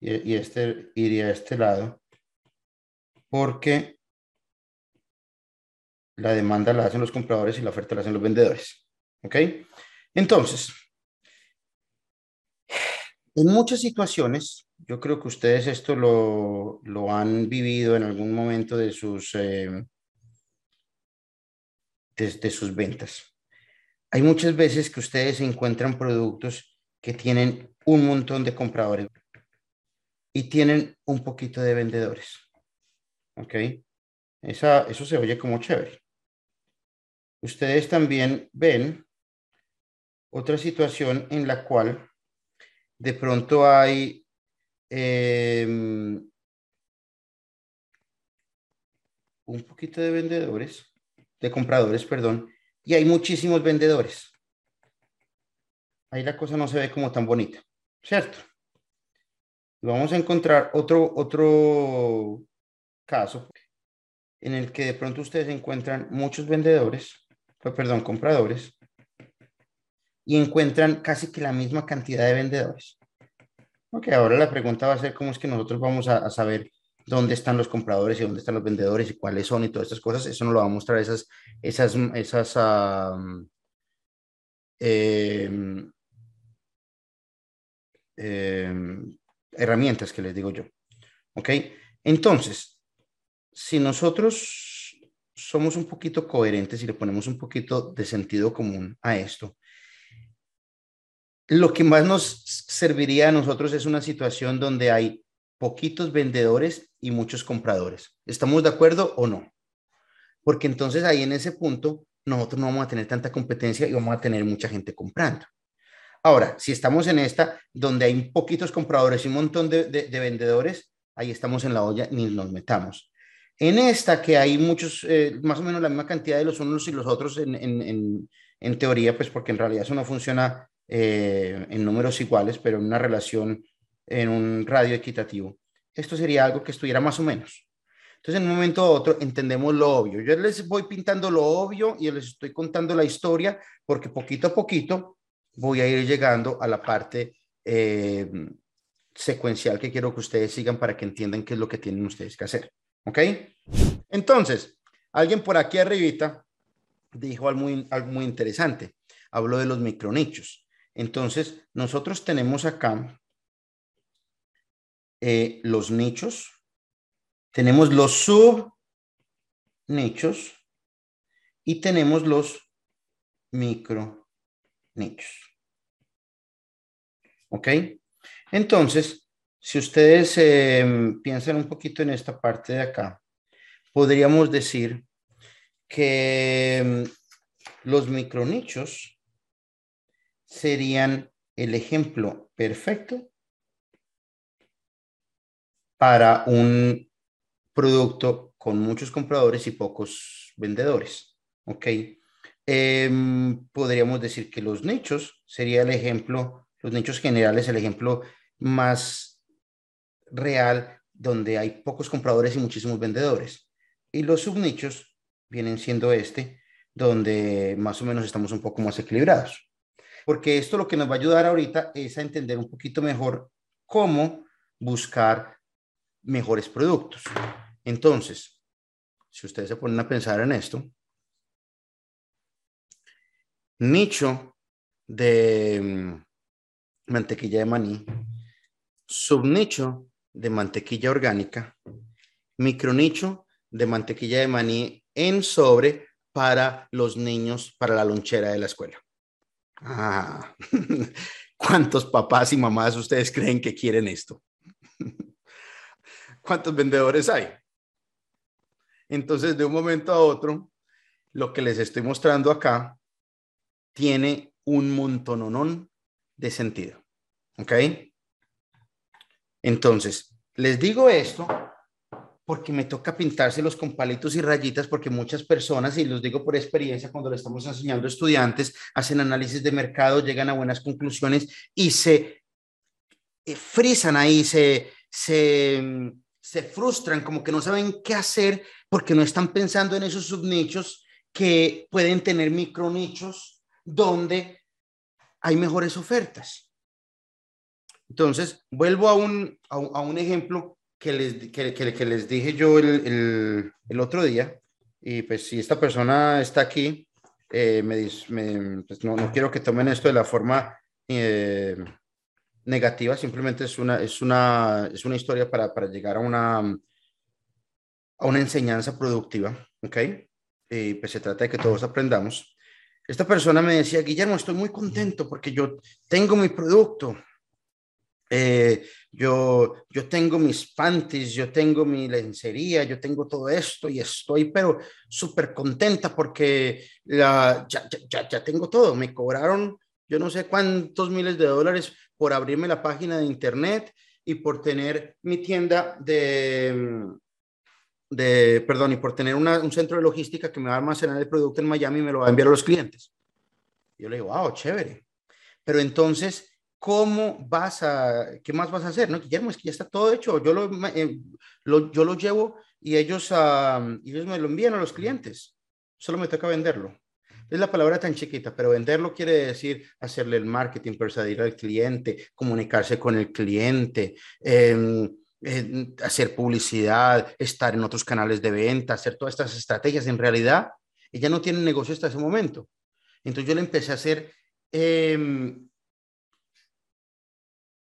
y, este iría a este lado porque la demanda la hacen los compradores y la oferta la hacen los vendedores. ¿Ok? Entonces, en muchas situaciones, yo creo que ustedes esto lo, lo han vivido en algún momento de sus, eh, sus ventas. Hay muchas veces que ustedes encuentran productos que tienen un montón de compradores y tienen un poquito de vendedores. ¿Ok? Esa, eso se oye como chévere. Ustedes también ven otra situación en la cual de pronto hay em, un poquito de vendedores, de compradores, perdón, y hay muchísimos vendedores. Ahí la cosa no se ve como tan bonita, ¿cierto? vamos a encontrar otro, otro caso en el que de pronto ustedes encuentran muchos vendedores, pues, perdón, compradores, y encuentran casi que la misma cantidad de vendedores. Ok, ahora la pregunta va a ser cómo es que nosotros vamos a, saber dónde están los compradores y dónde están los vendedores y cuáles son y todas estas cosas. Eso nos lo va a mostrar esas, esas, esas eh, eh, herramientas que les digo yo. ¿Ok? Entonces, si nosotros somos un poquito coherentes y le ponemos un poquito de sentido común a esto, lo que más nos serviría a nosotros es una situación donde hay poquitos vendedores y muchos compradores. ¿Estamos de acuerdo o no? Porque entonces ahí en ese punto nosotros no vamos a tener tanta competencia y vamos a tener mucha gente comprando. Ahora, si estamos en esta donde hay poquitos compradores y un montón de, vendedores, ahí estamos en la olla, ni nos metamos. En esta que hay muchos, eh, más o menos la misma cantidad de los unos y los otros en, teoría, pues porque en realidad eso no funciona eh, en números iguales, pero en una relación, en un radio equitativo. Esto sería algo que estuviera más o menos. Entonces, en un momento u otro entendemos lo obvio. Yo les voy pintando lo obvio y les estoy contando la historia porque poquito a poquito voy a ir llegando a la parte eh, secuencial que quiero que ustedes sigan para que entiendan qué es lo que tienen ustedes que hacer. ¿Ok? Entonces, alguien por aquí arribita dijo algo muy, algo muy interesante. Habló de los micronichos. Entonces, nosotros tenemos acá eh, los nichos tenemos los sub nichos y tenemos los micro nichos. ¿Ok? Entonces, si ustedes em, piensan un poquito en esta parte de acá, podríamos decir que em, los micronichos serían el ejemplo perfecto para un producto con muchos compradores y pocos vendedores. ¿Ok? Em, podríamos decir que los nichos sería el ejemplo, los nichos generales, el ejemplo más real donde hay pocos compradores y muchísimos vendedores. Y los subnichos vienen siendo este, donde más o menos estamos un poco más equilibrados. Porque esto lo que nos va a ayudar ahorita es a entender un poquito mejor cómo buscar mejores productos. Entonces, si ustedes se ponen a pensar en esto, nicho de mm, mantequilla de maní, subnicho de mantequilla orgánica, micronicho de mantequilla de maní en sobre para los niños, para la lonchera de la escuela. Ah, ¿cuántos papás y mamás ustedes creen que quieren esto? ¿Cuántos vendedores hay? Entonces, de un momento a otro, lo que les estoy mostrando acá tiene un montononón de sentido. ¿Ok? Entonces, les digo esto porque me toca pintárselos con palitos y rayitas, porque muchas personas, y los digo por experiencia, cuando le estamos enseñando a estudiantes, hacen análisis de mercado, llegan a buenas conclusiones y se eh, frisan ahí, se, se, se frustran, como que no saben qué hacer porque no están pensando en esos subnichos que pueden tener micronichos donde hay mejores ofertas. Entonces, vuelvo a un, a, un ejemplo que les, que, que, les dije yo el, el, el, otro día. Y pues si esta persona está aquí, eh, me, me pues no, no, quiero que tomen esto de la forma eh, negativa, simplemente es una, es una, es una historia para, para llegar a una, a una enseñanza productiva, ¿ok? Y pues se trata de que todos aprendamos. Esta persona me decía, Guillermo, estoy muy contento porque yo tengo mi producto, eh, yo, yo tengo mis panties, yo tengo mi lencería, yo tengo todo esto y estoy pero súper contenta porque ya, ya, ya, tengo todo. Me cobraron yo no sé cuántos miles de dólares por abrirme la página de internet y por tener mi tienda de, de, perdón, y por tener un centro de logística que me va a almacenar el producto en Miami y me lo va a enviar a los clientes. Yo le digo, wow, chévere. Pero entonces, ¿cómo vas a, qué más vas a hacer? No, Guillermo, es que ya está todo hecho. Yo lo, eh, yo lo llevo y ellos, uh, ellos me lo envían a los clientes. Solo me toca venderlo. Es la palabra tan chiquita, pero venderlo quiere decir hacerle el marketing, persuadir al cliente, comunicarse con el cliente, em, hacer publicidad, estar en otros canales de venta, hacer todas estas estrategias. En realidad, ella no tiene negocio hasta ese momento. Entonces yo le empecé a hacer em,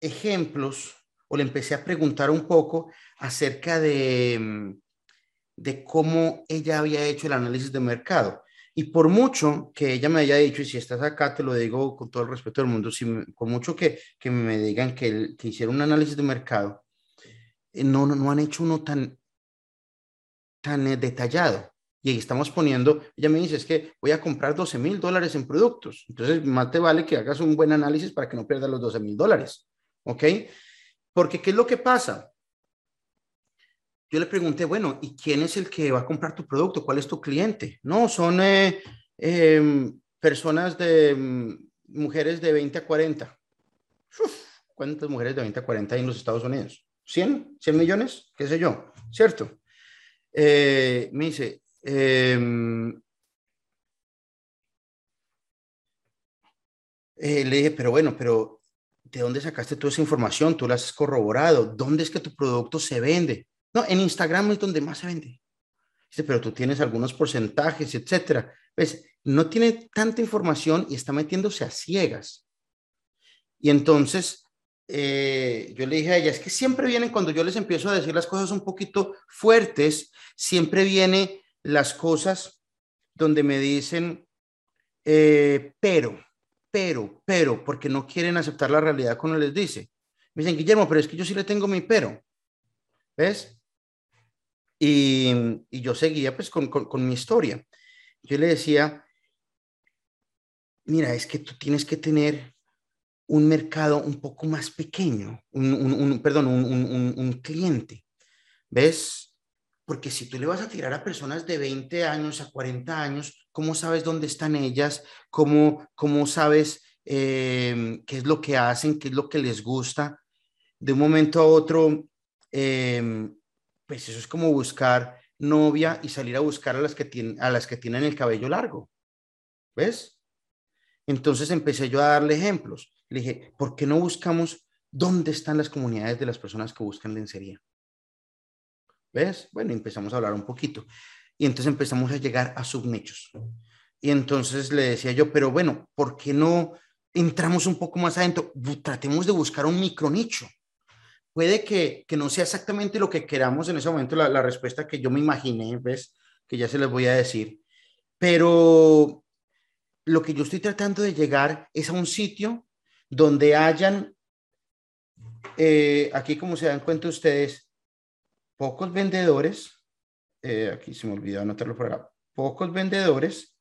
ejemplos o le empecé a preguntar un poco acerca de, em, de cómo ella había hecho el análisis de mercado. Y por mucho que ella me haya dicho, y si estás acá, te lo digo con todo el respeto del mundo, si por mucho que, que me digan que, que hicieron un análisis de mercado, eh, no, no, no han hecho uno tan, tan eh, detallado. Y ahí estamos poniendo, ella me dice, es que voy a comprar 12 mil dólares en productos. Entonces, más te vale que hagas un buen análisis para que no pierdas los 12 mil dólares. ¿Ok? Porque, ¿qué es lo que pasa? Yo le pregunté, bueno, ¿y quién es el que va a comprar tu producto? ¿Cuál es tu cliente? No, son eh, em, personas de mm, mujeres de 20 a 40. ¿Cuántas mujeres de 20 a 40 hay en los Estados Unidos? ¿100? ¿100 millones? ¿Qué sé yo? ¿Cierto? Eh, me dice, em, eh, le dije, pero bueno, pero ¿de dónde sacaste toda esa información? ¿Tú la has corroborado? ¿Dónde es que tu producto se vende? No, en Instagram es donde más se vende. Pero tú tienes algunos porcentajes, etcétera. Pues no tiene tanta información y está metiéndose a ciegas. Y entonces eh, yo le dije a ella, es que siempre vienen cuando yo les empiezo a decir las cosas un poquito fuertes, siempre vienen las cosas donde me dicen, eh, pero, pero, pero, porque no quieren aceptar la realidad cuando les dice. Me dicen, Guillermo, pero es que yo sí le tengo mi pero. ¿Ves? Y, yo seguía pues con, con, mi historia. Yo le decía, mira, es que tú tienes que tener un mercado un poco más pequeño, un, perdón, un, cliente. ¿Ves? Porque si tú le vas a tirar a personas de 20 años a 40 años, ¿cómo sabes dónde están ellas? ¿Cómo, cómo sabes em, qué es lo que hacen? ¿Qué es lo que les gusta? De un momento a otro, em, pues eso es como buscar novia y salir a buscar a las que tienen, a las que tienen el cabello largo. ¿Ves? Entonces empecé yo a darle ejemplos. Le dije, ¿por qué no buscamos dónde están las comunidades de las personas que buscan lencería? ¿Ves? Bueno, empezamos a hablar un poquito. Y entonces empezamos a llegar a subnichos. Y entonces le decía yo, pero bueno, ¿por qué no entramos un poco más adentro? Tratemos de buscar un micronicho. Puede que, que no sea exactamente lo que queramos en ese momento, la, la respuesta que yo me imaginé, ¿ves? Que ya se les voy a decir. Pero lo que yo estoy tratando de llegar es a un sitio donde hayan, eh, aquí como se dan cuenta ustedes, pocos vendedores, eh, aquí se me olvidó anotarlo por acá, pocos vendedores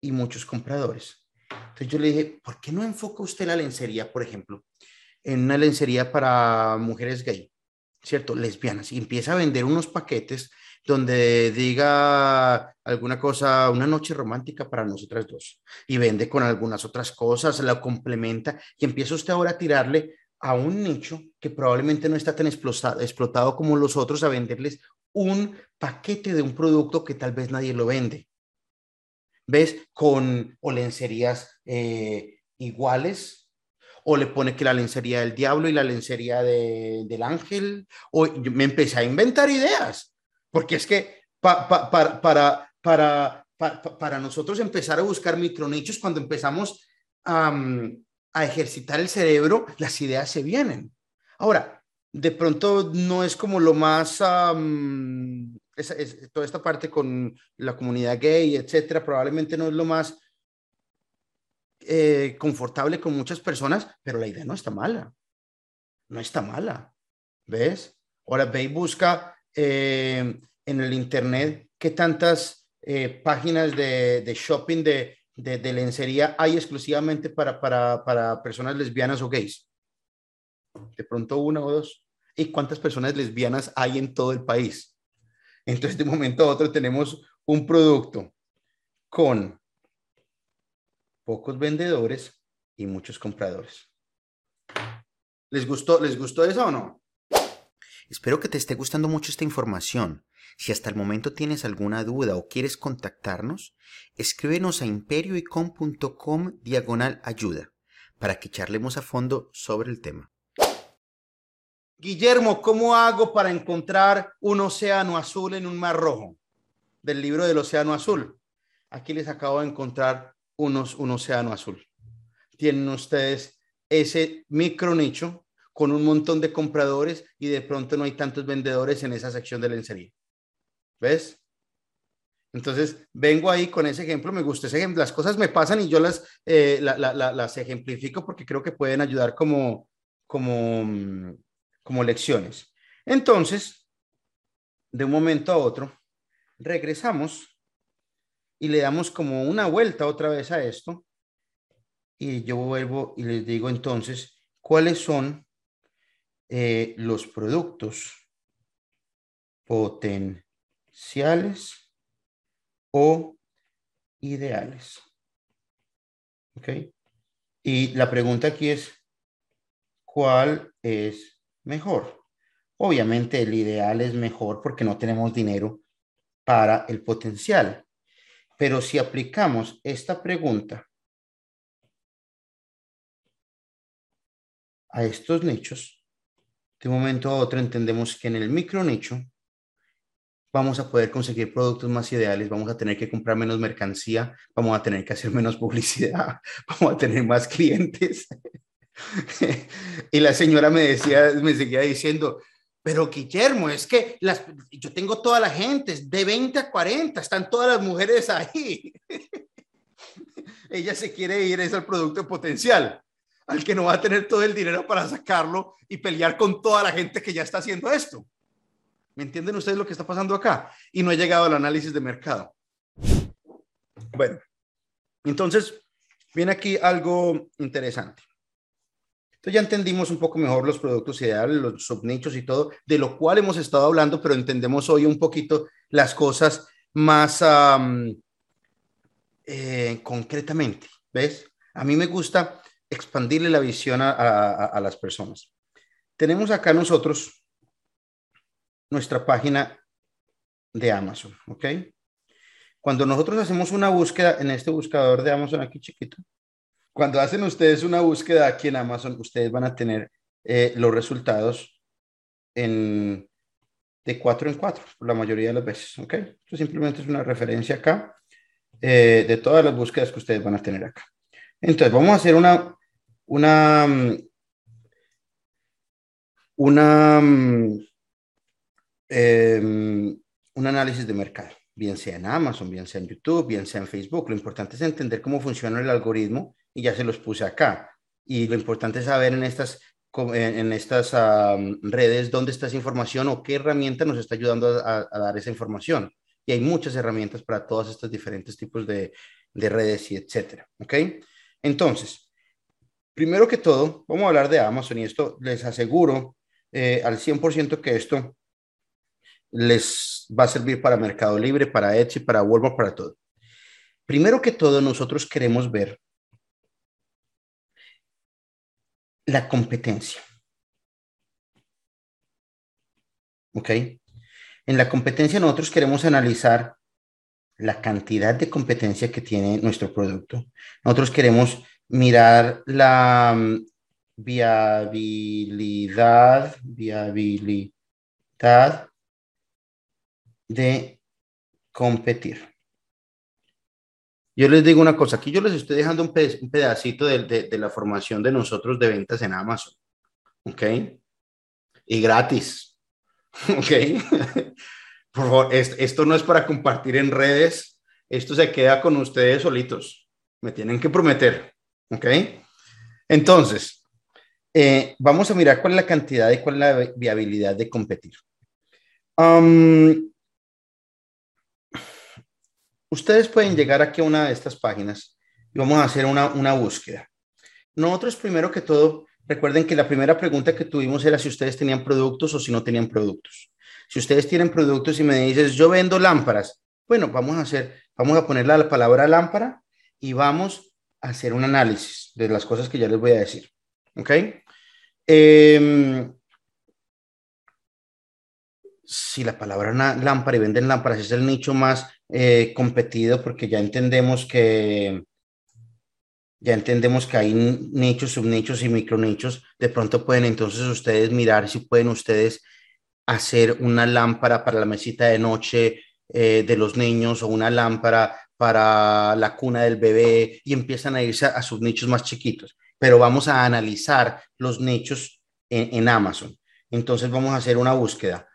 y muchos compradores. Entonces yo le dije, ¿por qué no enfoca usted la lencería, por ejemplo, en una lencería para mujeres gay, ¿cierto? Lesbianas, y empieza a vender unos paquetes donde diga alguna cosa, una noche romántica para nosotras dos, y vende con algunas otras cosas, la complementa, y empieza usted ahora a tirarle a un nicho que probablemente no está tan explotado, como los otros, a venderles un paquete de un producto que tal vez nadie lo vende. ¿Ves? Con o lencerías eh, iguales, o le pone que la lencería del diablo y la lencería del ángel, o me empecé a inventar ideas. Porque es que para, para, para, para, nosotros empezar a buscar micronichos, cuando empezamos a, a ejercitar el cerebro, las ideas se vienen. Ahora, de pronto no es como lo más, toda esta parte con la comunidad gay, etcétera, probablemente no es lo más eh, confortable con muchas personas, pero la idea no está mala. No está mala. ¿Ves? Ahora ve busca eh, en el Internet qué tantas eh, páginas de, de shopping de, de, de, lencería hay exclusivamente para, para, para personas lesbianas o gays. De pronto una o dos. ¿Y cuántas personas lesbianas hay en todo el país? Entonces, de momento a otro tenemos un producto con pocos vendedores y muchos compradores. ¿Les gustó, ¿Les gustó eso o no? Espero que te esté gustando mucho esta información. Si hasta el momento tienes alguna duda o quieres contactarnos, escríbenos a imperioicom.com diagonal ayuda para que charlemos a fondo sobre el tema. Guillermo, ¿cómo hago para encontrar un océano azul en un mar rojo? Del libro del océano azul. Aquí les acabo de encontrar un océano azul. Tienen ustedes ese micro nicho con un montón de compradores y de pronto no hay tantos vendedores en esa sección de lencería. ¿Ves? Entonces, vengo ahí con ese ejemplo, me gusta ese ejemplo, las cosas me pasan y yo las, eh, las ejemplifico porque creo que pueden ayudar como, como, mm, como lecciones. Entonces, de un momento a otro, regresamos y le damos como una vuelta otra vez a esto y yo vuelvo y les digo entonces cuáles son eh, los productos potenciales o ideales. ¿Ok? Y la pregunta aquí es, ¿cuál es mejor? Obviamente el ideal es mejor porque no tenemos dinero para el potencial. Pero si aplicamos esta pregunta a estos nichos, de un momento a otro entendemos que en el micro nicho vamos a poder conseguir productos más ideales, vamos a tener que comprar menos mercancía, vamos a tener que hacer menos publicidad, vamos a tener más clientes. y la señora me decía, me seguía diciendo, pero Guillermo, es que yo tengo toda la gente, de 20 a 40, están todas las mujeres ahí. Ella se quiere ir, es el producto potencial al que no va a tener todo el dinero para sacarlo y pelear con toda la gente que ya está haciendo esto. ¿Me entienden ustedes lo que está pasando acá? Y no he llegado al análisis de mercado. Bueno, entonces viene aquí algo interesante. Entonces ya entendimos un poco mejor los productos ideales, los subnichos y todo, de lo cual hemos estado hablando, pero entendemos hoy un poquito las cosas más eh, concretamente. ¿Ves? A mí me gusta expandirle la visión a, las personas. Tenemos acá nosotros nuestra página de Amazon, ¿ok? Cuando nosotros hacemos una búsqueda en este buscador de Amazon aquí chiquito, cuando hacen ustedes una búsqueda aquí en Amazon, ustedes van a tener eh, los resultados en, de cuatro en cuatro, la mayoría de las veces, ¿ok? Esto simplemente es una referencia acá eh, de todas las búsquedas que ustedes van a tener acá. Entonces, vamos a hacer una, una, una, em, un análisis de mercado, bien sea en Amazon, bien sea en YouTube, bien sea en Facebook. Lo importante es entender cómo funciona el algoritmo y ya se los puse acá. Y lo importante es saber en estas, en estas redes dónde está esa información o qué herramienta nos está ayudando a, dar esa información. Y hay muchas herramientas para todos estos diferentes tipos de, de redes y etcétera. ¿Ok? Entonces, Primero que todo, vamos a hablar de Amazon y esto les aseguro eh, al 100% que esto les va a servir para Mercado Libre, para Etsy, para Walmart, para todo. Primero que todo, nosotros queremos ver la competencia. ¿Ok? En la competencia nosotros queremos analizar la cantidad de competencia que tiene nuestro producto. Nosotros queremos mirar la mm, viabilidad, viabilidad de competir. Yo les digo una cosa, aquí yo les estoy dejando un, pedacito de, la formación de nosotros de ventas en Amazon, ¿ok? Y gratis, ¿ok? Por favor, esto no es para compartir en redes, esto se queda con ustedes solitos, me tienen que prometer, ¿Ok? Entonces, eh, vamos a mirar cuál es la cantidad y cuál es la viabilidad de competir. ustedes pueden llegar aquí a una de estas páginas y vamos a hacer una, una búsqueda. Nosotros, primero que todo, recuerden que la primera pregunta que tuvimos era si ustedes tenían productos o si no tenían productos. Si ustedes tienen productos y me dices, yo vendo lámparas, bueno, vamos a hacer, vamos a poner la palabra lámpara y vamos hacer un análisis de las cosas que ya les voy a decir. ¿Ok? Em, si la palabra lámpara y venden lámparas es el nicho más eh, competido porque ya entendemos que ya entendemos que hay nichos, subnichos y micronichos. De pronto pueden entonces ustedes mirar si pueden ustedes hacer una lámpara para la mesita de noche eh, de los niños o una lámpara para la cuna del bebé y empiezan a irse a, sus nichos más chiquitos. Pero vamos a analizar los nichos en Amazon. Entonces vamos a hacer una búsqueda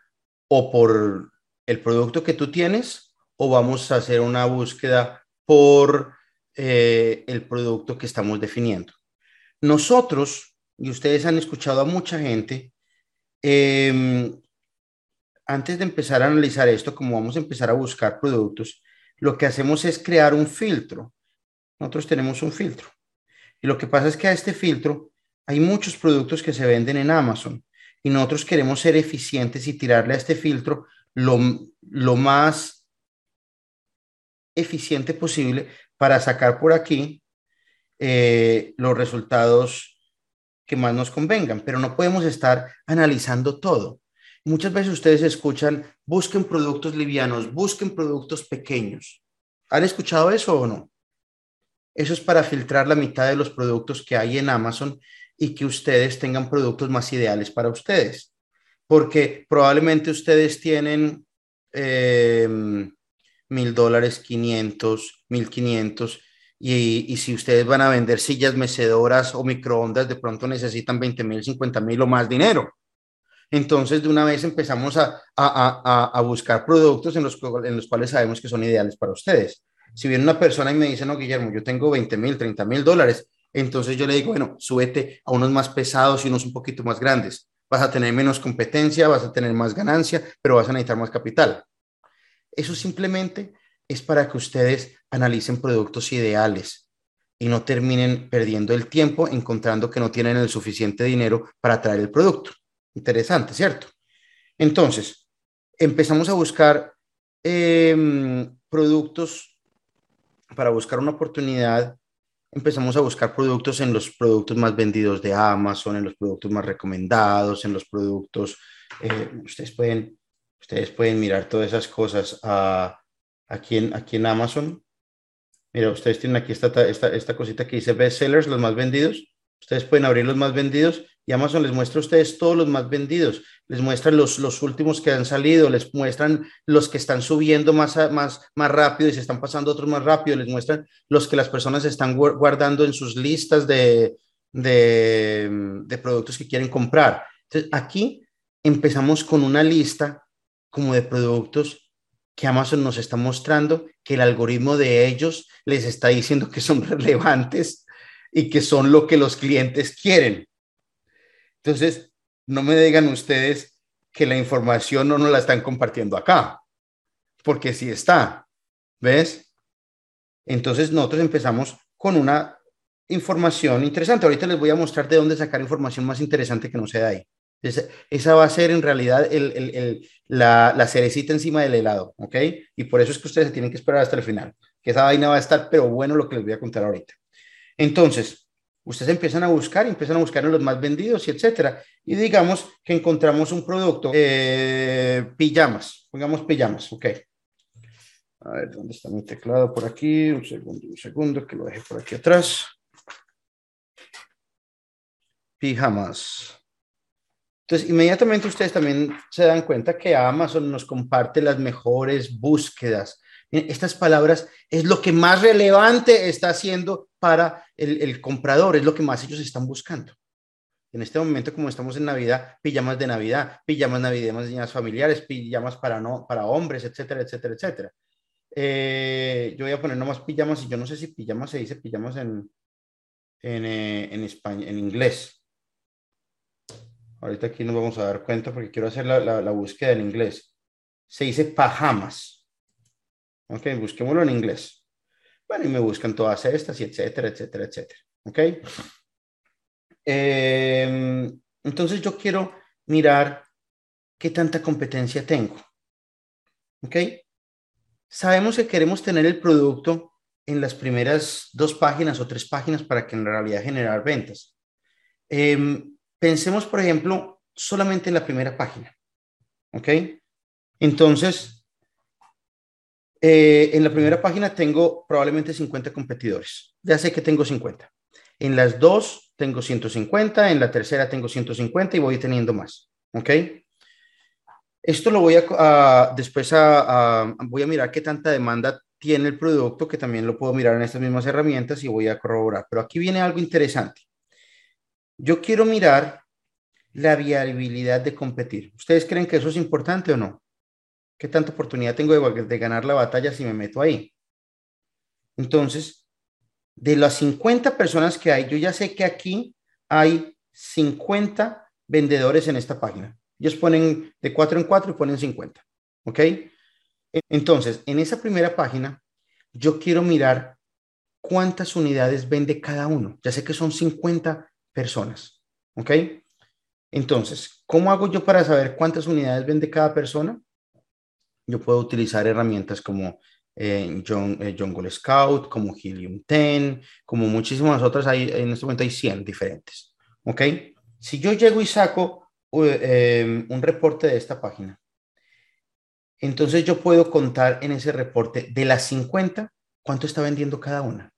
o por el producto que tú tienes o vamos a hacer una búsqueda por eh, el producto que estamos definiendo. Nosotros, y ustedes han escuchado a mucha gente, em, antes de empezar a analizar esto, como vamos a empezar a buscar productos, lo que hacemos es crear un filtro. Nosotros tenemos un filtro. Y lo que pasa es que a este filtro hay muchos productos que se venden en Amazon y nosotros queremos ser eficientes y tirarle a este filtro lo, lo más eficiente posible para sacar por aquí eh, los resultados que más nos convengan, pero no podemos estar analizando todo. Muchas veces ustedes escuchan, busquen productos livianos, busquen productos pequeños. ¿Han escuchado eso o no? Eso es para filtrar la mitad de los productos que hay en Amazon y que ustedes tengan productos más ideales para ustedes. Porque probablemente ustedes tienen eh, mil dólares, 500, 1500. Y, y si ustedes van a vender sillas mecedoras o microondas, de pronto necesitan 20 mil, 50 mil o más dinero. Entonces, de una vez empezamos a, buscar productos en los, en los cuales sabemos que son ideales para ustedes. Si viene una persona y me dice, no, Guillermo, yo tengo 20 mil, 30 mil dólares, entonces yo le digo, bueno, súbete a unos más pesados y unos un poquito más grandes. Vas a tener menos competencia, vas a tener más ganancia, pero vas a necesitar más capital. Eso simplemente es para que ustedes analicen productos ideales y no terminen perdiendo el tiempo encontrando que no tienen el suficiente dinero para traer el producto. Interesante, ¿cierto? Entonces, empezamos a buscar em, productos para buscar una oportunidad. Empezamos a buscar productos en los productos más vendidos de Amazon, en los productos más recomendados, en los productos, eh, ustedes pueden Ustedes pueden mirar todas esas cosas ah, aquí, en, aquí en Amazon. Mira, ustedes tienen aquí esta, esta, esta cosita que dice bestsellers, los más vendidos. Ustedes pueden abrir los más vendidos y Amazon les muestra a ustedes todos los más vendidos. Les muestran los, los últimos que han salido, les muestran los que están subiendo más, más, más rápido y se están pasando otros más rápido, les muestran los que las personas están guardando en sus listas de, de, de productos que quieren comprar. Entonces, aquí empezamos con una lista como de productos que Amazon nos está mostrando, que el algoritmo de ellos les está diciendo que son relevantes y que son lo que los clientes quieren. Entonces, no me digan ustedes que la información no nos la están compartiendo acá, porque sí está, ¿ves? Entonces, nosotros empezamos con una información interesante. Ahorita les voy a mostrar de dónde sacar información más interesante que no sea de ahí. Esa, va a ser en realidad la, la, cerecita encima del helado, ¿ok? Y por eso es que ustedes tienen que esperar hasta el final, que esa vaina va a estar, pero bueno, lo que les voy a contar ahorita. Entonces, ustedes empiezan a buscar, empiezan a buscar en los más vendidos y etcétera. Y digamos que encontramos un producto, eh, pijamas, pongamos pijamas, ¿ok? A ver, ¿dónde está mi teclado? Por aquí, un segundo, un segundo, que lo deje por aquí atrás. Pijamas. Entonces, inmediatamente ustedes también se dan cuenta que Amazon nos comparte las mejores búsquedas. Estas palabras es lo que más relevante está haciendo para el, comprador, es lo que más ellos están buscando. En este momento, como estamos en Navidad, pijamas de Navidad, pijamas navideñas familiares, pijamas para, no, para hombres, etcétera, etcétera, etcétera. Eh, yo voy a poner nomás pijamas y yo no sé si pijamas se dice pijamas en, en, eh, en, España, en inglés. Ahorita aquí nos vamos a dar cuenta porque quiero hacer la, la, búsqueda en inglés. Se dice pajamas. Ok, busquémoslo en inglés. Bueno, y me buscan todas estas y etcétera, etcétera, etcétera. Ok. Em, entonces yo quiero mirar qué tanta competencia tengo. Ok. Sabemos que queremos tener el producto en las primeras dos páginas o tres páginas para que en realidad generar ventas. Eh, Pensemos, por ejemplo, solamente en la primera página. ¿Ok? Entonces, eh, en la primera página tengo probablemente 50 competidores. Ya sé que tengo 50. En las dos tengo 150, en la tercera tengo 150 y voy teniendo más. ¿Ok? Esto lo voy a, después a, voy a mirar qué tanta demanda tiene el producto, que también lo puedo mirar en estas mismas herramientas y voy a corroborar. Pero aquí viene algo interesante. Yo quiero mirar la viabilidad de competir. ¿Ustedes creen que eso es importante o no? ¿Qué tanta oportunidad tengo de, ganar la batalla si me meto ahí? Entonces, de las 50 personas que hay, yo ya sé que aquí hay 50 vendedores en esta página. Ellos ponen de 4 en 4 y ponen 50. ¿Ok? Entonces, en esa primera página, yo quiero mirar cuántas unidades vende cada uno. Ya sé que son 50 personas. ¿Ok? Entonces, ¿cómo hago yo para saber cuántas unidades vende cada persona? Yo puedo utilizar herramientas como eh, John, eh, Jungle Scout, como Helium 10, como muchísimas otras. Hay, en este momento hay 100 diferentes. ¿Ok? Si yo llego y saco eh, un reporte de esta página, entonces yo puedo contar en ese reporte de las 50 cuánto está vendiendo cada una.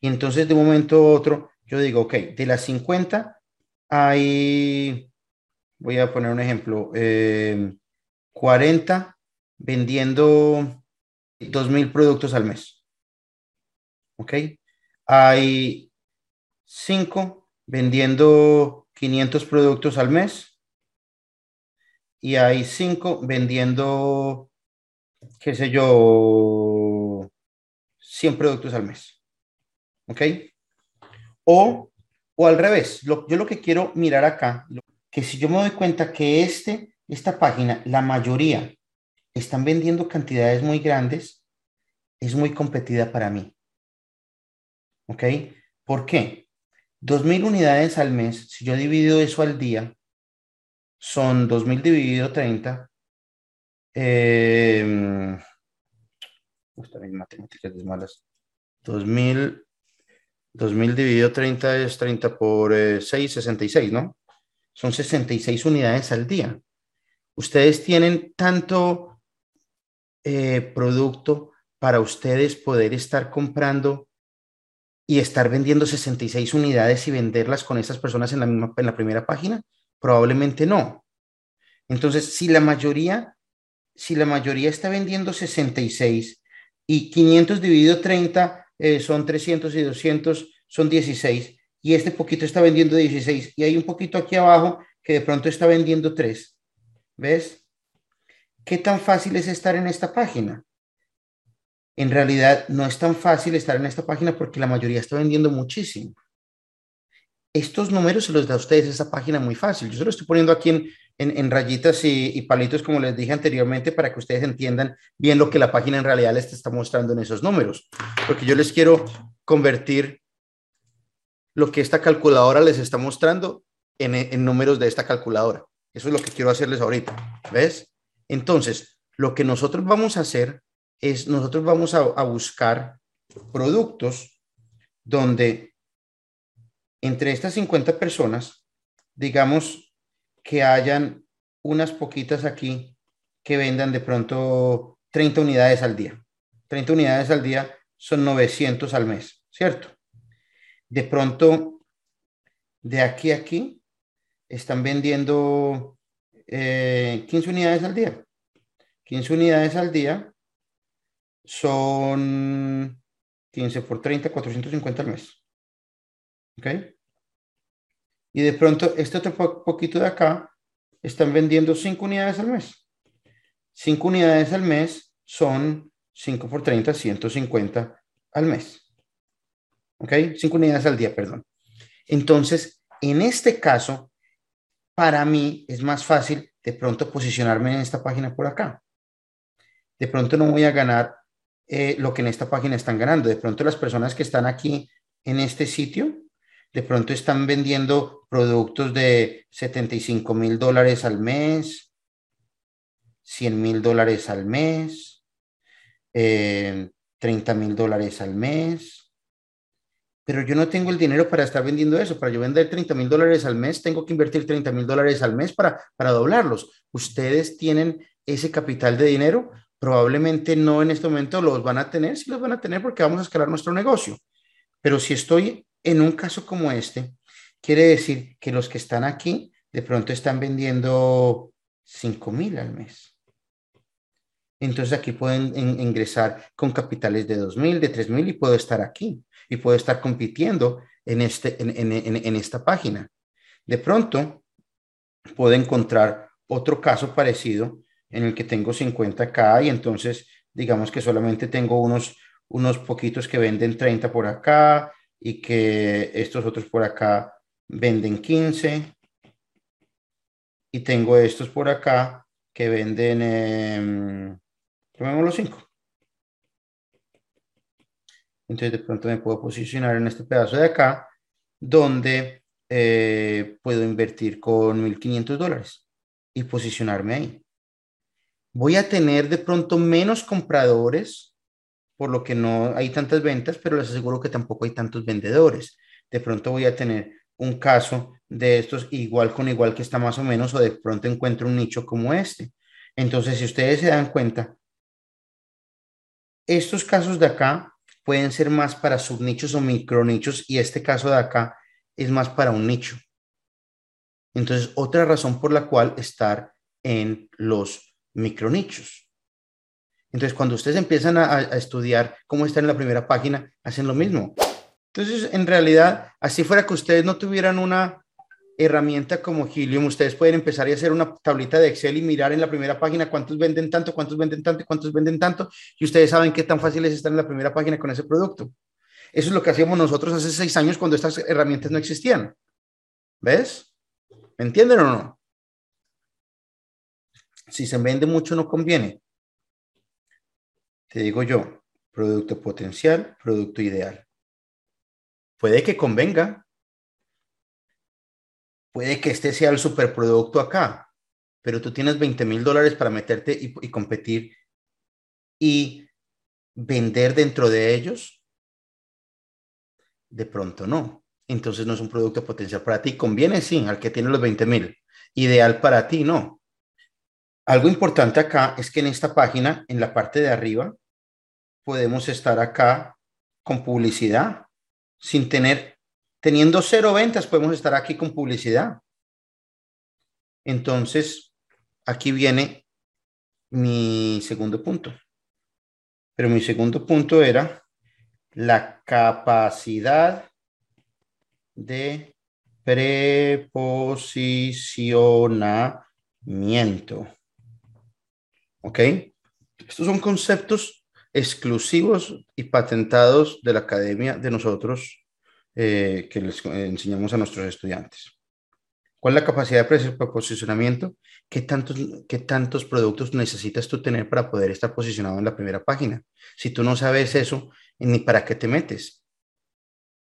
Y entonces de un momento a otro yo digo, ok, de las 50 hay, voy a poner un ejemplo, 40 eh, vendiendo 2.000 productos al mes. ¿Ok? Hay 5 vendiendo 500 productos al mes. Y hay 5 vendiendo, qué sé yo, 100 productos al mes. ¿Ok? O o al revés, yo lo que quiero mirar acá, que si yo me doy cuenta que este, esta página, la mayoría están vendiendo cantidades muy grandes, es muy competida para mí. ¿Ok? ¿Por qué? 2.000 unidades al mes, si yo divido eso al día, son 2.000 dividido 30. Eh, matemáticas de malas. 2.000 2000 dividido 30 es 30 por 6, eh, 66, ¿no? Son 66 unidades al día. Ustedes tienen tanto eh, producto para ustedes poder estar comprando y estar vendiendo 66 unidades y venderlas con esas personas en la, misma, en la primera página? Probablemente no. Entonces, si la mayoría, si la mayoría está vendiendo 66 y 500 dividido 30 eh, son 300 y 200, son 16, y este poquito está vendiendo 16, y hay un poquito aquí abajo que de pronto está vendiendo 3. ¿Ves? ¿Qué tan fácil es estar en esta página? En realidad no es tan fácil estar en esta página porque la mayoría está vendiendo muchísimo. Estos números se los da a ustedes esa página muy fácil. Yo se lo estoy poniendo aquí en, en, rayitas y, palitos, como les dije anteriormente, para que ustedes entiendan bien lo que la página en realidad les está mostrando en esos números. Porque yo les quiero convertir lo que esta calculadora les está mostrando en, en números de esta calculadora. Eso es lo que quiero hacerles ahorita. ¿Ves? Entonces, lo que nosotros vamos a hacer es, nosotros vamos a, buscar productos donde entre estas 50 personas, digamos, que hayan unas poquitas aquí que vendan de pronto 30 unidades al día. 30 unidades al día son 900 al mes, ¿cierto? De pronto, de aquí a aquí, están vendiendo 15 eh, unidades al día. 15 unidades al día son 15 por 30, 450 al mes. ¿Ok? y de pronto este otro poquito de acá están vendiendo 5 unidades al mes. 5 unidades al mes son 5 por 30, 150 al mes. ¿Ok? 5 unidades al día, perdón. Entonces, en este caso, para mí es más fácil de pronto posicionarme en esta página por acá. De pronto no voy a ganar eh, lo que en esta página están ganando. De pronto las personas que están aquí en este sitio de pronto están vendiendo productos de 75 mil dólares al mes, 100 mil dólares al mes, 30 eh, mil dólares al mes. Pero yo no tengo el dinero para estar vendiendo eso. Para yo vender 30 mil dólares al mes, tengo que invertir 30 mil dólares al mes para, para doblarlos. Ustedes tienen ese capital de dinero, probablemente no en este momento los van a tener, sí los van a tener porque vamos a escalar nuestro negocio. Pero si estoy en un caso como este, quiere decir que los que están aquí de pronto están vendiendo 5 mil al mes. Entonces aquí pueden ingresar con capitales de 2 mil, de 3 mil y puedo estar aquí y puedo estar compitiendo en, este, en, en esta página. De pronto puedo encontrar otro caso parecido en el que tengo 50K y entonces digamos que solamente tengo unos, unos poquitos que venden 30 por acá y que estos otros por acá venden 15 y tengo estos por acá que venden, eh, los 5. Entonces de pronto me puedo posicionar en este pedazo de acá donde eh, puedo invertir con 1.500 dólares y posicionarme ahí voy a tener de pronto menos compradores, por lo que no hay tantas ventas, pero les aseguro que tampoco hay tantos vendedores. De pronto voy a tener un caso de estos igual con igual que está más o menos, o de pronto encuentro un nicho como este. Entonces, si ustedes se dan cuenta, estos casos de acá pueden ser más para subnichos o micronichos y este caso de acá es más para un nicho. Entonces, otra razón por la cual estar en los micronichos. Entonces, cuando ustedes empiezan a, estudiar cómo está en la primera página, hacen lo mismo. Entonces, en realidad, así fuera que ustedes no tuvieran una herramienta como Helium, ustedes pueden empezar a hacer una tablita de Excel y mirar en la primera página cuántos venden tanto, cuántos venden tanto, cuántos venden tanto, y ustedes saben qué tan fácil es estar en la primera página con ese producto. Eso es lo que hacíamos nosotros hace seis años cuando estas herramientas no existían. ¿Ves? ¿Me entienden o no? si se vende mucho no conviene. Te digo yo, producto potencial, producto ideal. Puede que convenga. Puede que este sea el superproducto acá, pero tú tienes 20 mil dólares para meterte y, competir y vender dentro de ellos. De pronto no. Entonces no es un producto potencial para ti. Conviene sí, al que tiene los 20 mil. Ideal para ti, no. Algo importante acá es que en esta página, en la parte de arriba, podemos estar acá con publicidad. Sin tener, teniendo cero ventas, podemos estar aquí con publicidad. Entonces, aquí viene mi segundo punto. Pero mi segundo punto era la capacidad de preposicionamiento. ¿Ok? Estos son conceptos exclusivos y patentados de la academia de nosotros eh, que les enseñamos a nuestros estudiantes. ¿Cuál es la capacidad de posicionamiento? ¿Qué tantos, ¿Qué tantos productos necesitas tú tener para poder estar posicionado en la primera página? Si tú no sabes eso, ni para qué te metes.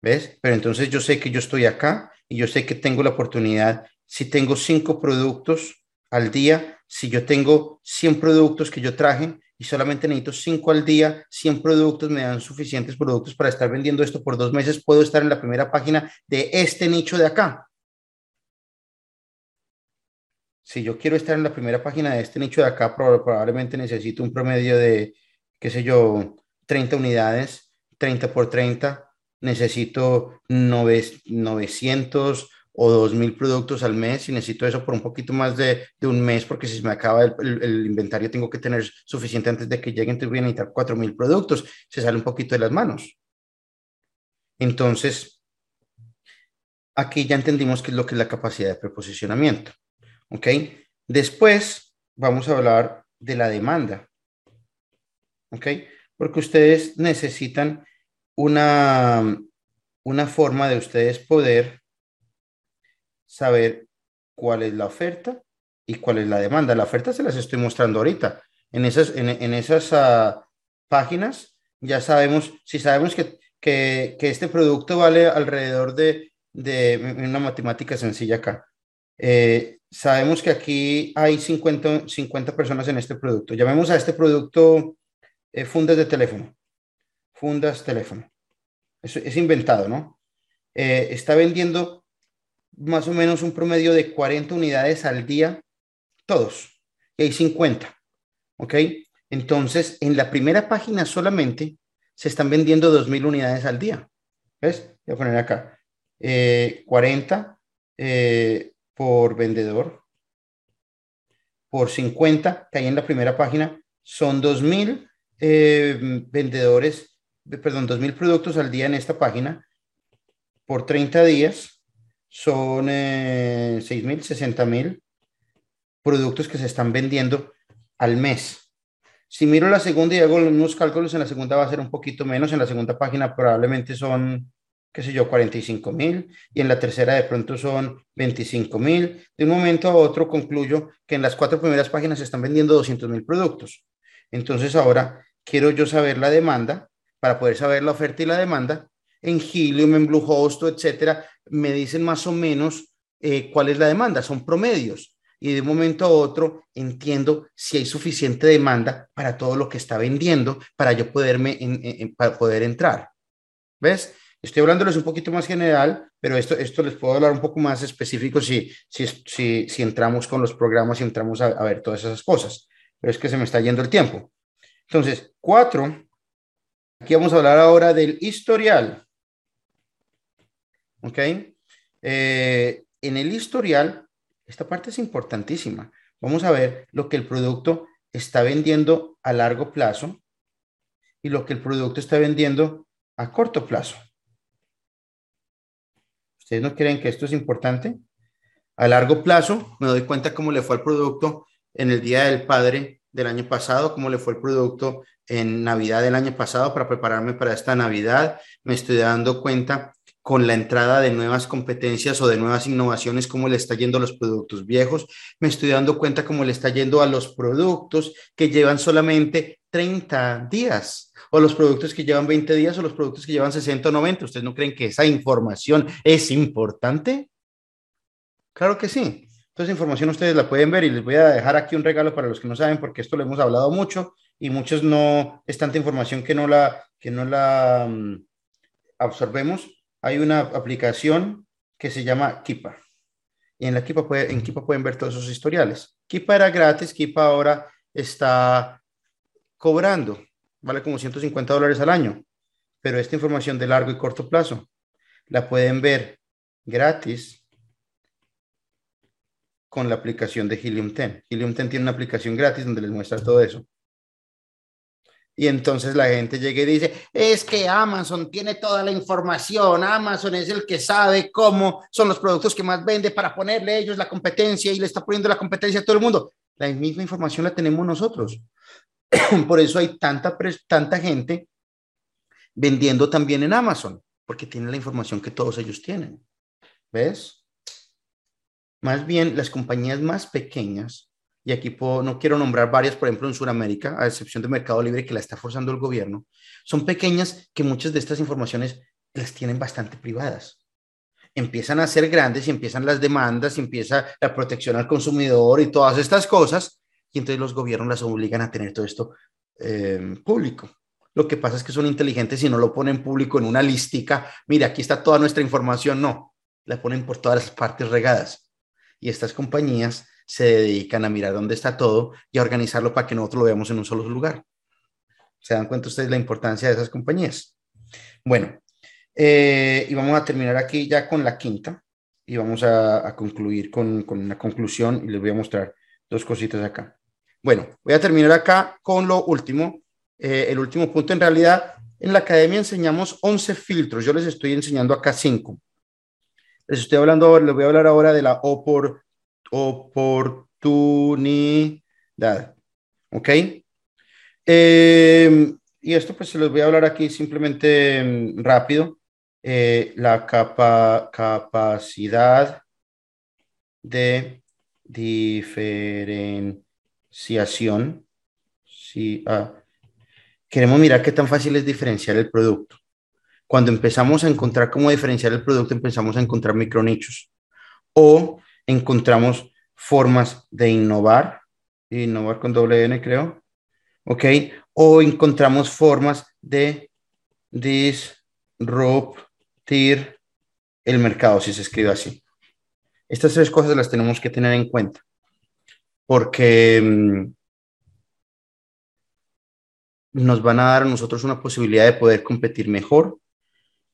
¿Ves? Pero entonces yo sé que yo estoy acá y yo sé que tengo la oportunidad, si tengo cinco productos al día, si yo tengo 100 productos que yo traje solamente necesito 5 al día, 100 productos me dan suficientes productos para estar vendiendo esto por dos meses, puedo estar en la primera página de este nicho de acá. Si yo quiero estar en la primera página de este nicho de acá, probablemente necesito un promedio de, qué sé yo, 30 unidades, 30 por 30, necesito 900 o dos mil productos al mes y necesito eso por un poquito más de, un mes porque si se me acaba el, inventario tengo que tener suficiente antes de que lleguen, entonces voy a necesitar cuatro mil productos, se sale un poquito de las manos. Entonces, aquí ya entendimos qué es lo que es la capacidad de preposicionamiento. ¿Ok? Después vamos a hablar de la demanda. ¿Ok? Porque ustedes necesitan una, una forma de ustedes poder saber cuál es la oferta y cuál es la demanda. La oferta se las estoy mostrando ahorita. En esas, en, esas ah, páginas ya sabemos, si sabemos que, que, este producto vale alrededor de, de una matemática sencilla acá. Eh, sabemos que aquí hay 50, 50 personas en este producto. Llamemos a este producto eh, fundas de teléfono. Fundas teléfono. Es, es inventado, ¿no? Eh, está vendiendo más o menos un promedio de 40 unidades al día, todos, y hay 50. ¿Ok? Entonces, en la primera página solamente se están vendiendo 2.000 unidades al día. ¿Ves? Voy a poner acá. 40 eh, eh, por vendedor por 50 que hay en la primera página son 2.000 eh, vendedores, perdón, 2.000 productos al día en esta página por 30 días son eh, 6.000, 60.000 productos que se están vendiendo al mes. Si miro la segunda y hago unos cálculos, en la segunda va a ser un poquito menos, en la segunda página probablemente son, qué sé yo, 45 mil, y en la tercera de pronto son 25 mil. De un momento a otro concluyo que en las cuatro primeras páginas se están vendiendo 200 mil productos. Entonces ahora quiero yo saber la demanda, para poder saber la oferta y la demanda, en Helium, en Bluehost, etcétera, me dicen más o menos eh, cuál es la demanda, son promedios y de un momento a otro entiendo si hay suficiente demanda para todo lo que está vendiendo para yo poderme para poder entrar. ¿Ves? Estoy hablándoles un poquito más general, pero esto, esto les puedo hablar un poco más específico si, si, si, si entramos con los programas y entramos a, a, ver todas esas cosas. Pero es que se me está yendo el tiempo. Entonces, cuatro, aquí vamos a hablar ahora del historial. ¿Ok? Eh, en el historial esta parte es importantísima. Vamos a ver lo que el producto está vendiendo a largo plazo y lo que el producto está vendiendo a corto plazo. ¿Ustedes no creen que esto es importante? A largo plazo me doy cuenta cómo le fue al producto en el Día del Padre del año pasado, cómo le fue el producto en Navidad del año pasado para prepararme para esta Navidad. Me estoy dando cuenta con la entrada de nuevas competencias o de nuevas innovaciones, cómo le está yendo a los productos viejos. Me estoy dando cuenta cómo le está yendo a los productos que llevan solamente 30 días o los productos que llevan 20 días o los productos que llevan 60 o 90. ¿Ustedes no creen que esa información es importante? Claro que sí. Entonces, información ustedes la pueden ver y les voy a dejar aquí un regalo para los que no saben, porque esto lo hemos hablado mucho y muchos no, es tanta información que no la, que no la um, absorbemos hay una aplicación que se llama Kipa. Y en la Kipa, en Kipa pueden ver todos esos historiales. Kipa era gratis, Kipa ahora está cobrando, vale como 150 dólares al año. Pero esta información de largo y corto plazo la pueden ver gratis con la aplicación de Helium 10. Helium 10 tiene una aplicación gratis donde les muestra todo eso. Y entonces la gente llega y dice, es que Amazon tiene toda la información, Amazon es el que sabe cómo son los productos que más vende para ponerle ellos la competencia y le está poniendo la competencia a todo el mundo. La misma información la tenemos nosotros. Por eso hay tanta, tanta gente vendiendo también en Amazon, porque tienen la información que todos ellos tienen. ¿Ves? Más bien, las compañías más pequeñas y aquí no quiero nombrar varias, por ejemplo, en Sudamérica, a excepción de Mercado Libre que la está forzando el gobierno, son pequeñas que muchas de estas informaciones las tienen bastante privadas. Empiezan a ser grandes y empiezan las demandas y empieza la protección al consumidor y todas estas cosas, y entonces los gobiernos las obligan a tener todo esto eh, público. Lo que pasa es que son inteligentes y no lo ponen público en una listica. Mira, aquí está toda nuestra información. No, la ponen por todas las partes regadas. Y estas compañías se dedican a mirar dónde está todo y a organizarlo para que nosotros lo veamos en un solo lugar. ¿Se dan cuenta ustedes la importancia de esas compañías? Bueno, eh, y vamos a terminar aquí ya con la quinta y vamos a, concluir con, con, una conclusión y les voy a mostrar dos cositas acá. Bueno, voy a terminar acá con lo último. Eh, el último punto, en realidad, en la academia enseñamos 11 filtros. Yo les estoy enseñando acá 5. Les estoy hablando, les voy a hablar ahora de la O por oportunidad. ¿Ok? Eh, y esto pues se los voy a hablar aquí simplemente mm, rápido. Eh, la capa, capacidad de diferenciación. Si, ah, queremos mirar qué tan fácil es diferenciar el producto. Cuando empezamos a encontrar cómo diferenciar el producto, empezamos a encontrar micronichos. O encontramos formas de innovar, innovar con doble N creo, ¿ok? O encontramos formas de disruptir el mercado, si se escribe así. Estas tres cosas las tenemos que tener en cuenta, porque mm, nos van a dar a nosotros una posibilidad de poder competir mejor,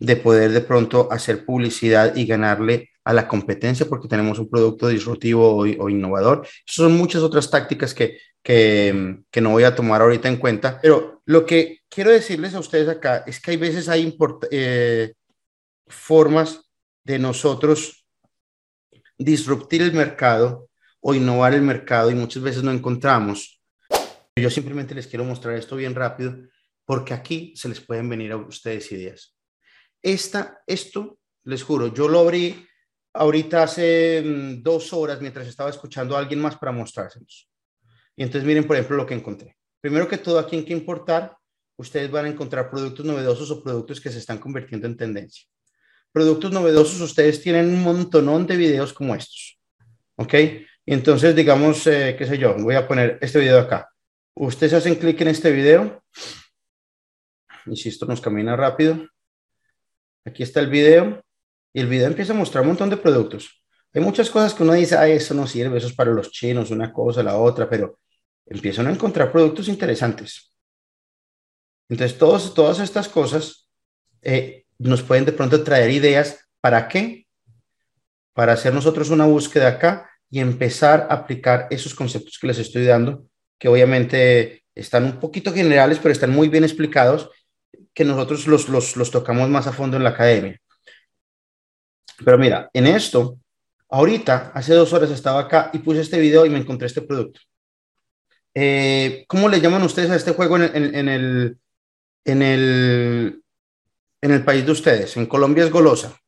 de poder de pronto hacer publicidad y ganarle a la competencia porque tenemos un producto disruptivo o, innovador. son muchas otras tácticas que, que, no voy a tomar ahorita en cuenta, pero lo que quiero decirles a ustedes acá es que hay veces hay eh, formas de nosotros disruptir el mercado o innovar el mercado y muchas veces no encontramos. Yo simplemente les quiero mostrar esto bien rápido porque aquí se les pueden venir a ustedes ideas. Esta, esto, les juro, yo lo abrí ahorita hace mm, dos horas mientras estaba escuchando a alguien más para mostrárselos. Y entonces miren, por ejemplo, lo que encontré. Primero que todo, aquí en que importar, ustedes van a encontrar productos novedosos o productos que se están convirtiendo en tendencia. Productos novedosos, ustedes tienen un montonón de videos como estos. ¿Ok? Entonces, digamos, eh, qué sé yo, voy a poner este video acá. Ustedes hacen clic en este video. Y si esto nos camina rápido. Aquí está el video y el video empieza a mostrar un montón de productos. Hay muchas cosas que uno dice, ah, eso no sirve, eso es para los chinos, una cosa, la otra, pero empiezan a encontrar productos interesantes. Entonces, todos, todas estas cosas eh, nos pueden de pronto traer ideas. ¿Para qué? Para hacer nosotros una búsqueda acá y empezar a aplicar esos conceptos que les estoy dando, que obviamente están un poquito generales, pero están muy bien explicados, que nosotros los, los, tocamos más a fondo en la academia. Pero mira, en esto, ahorita, hace dos horas estaba acá y puse este video y me encontré este producto. Eh, ¿Cómo le llaman ustedes a este juego en, en, el, en, el, en el país de ustedes? En Colombia es golosa.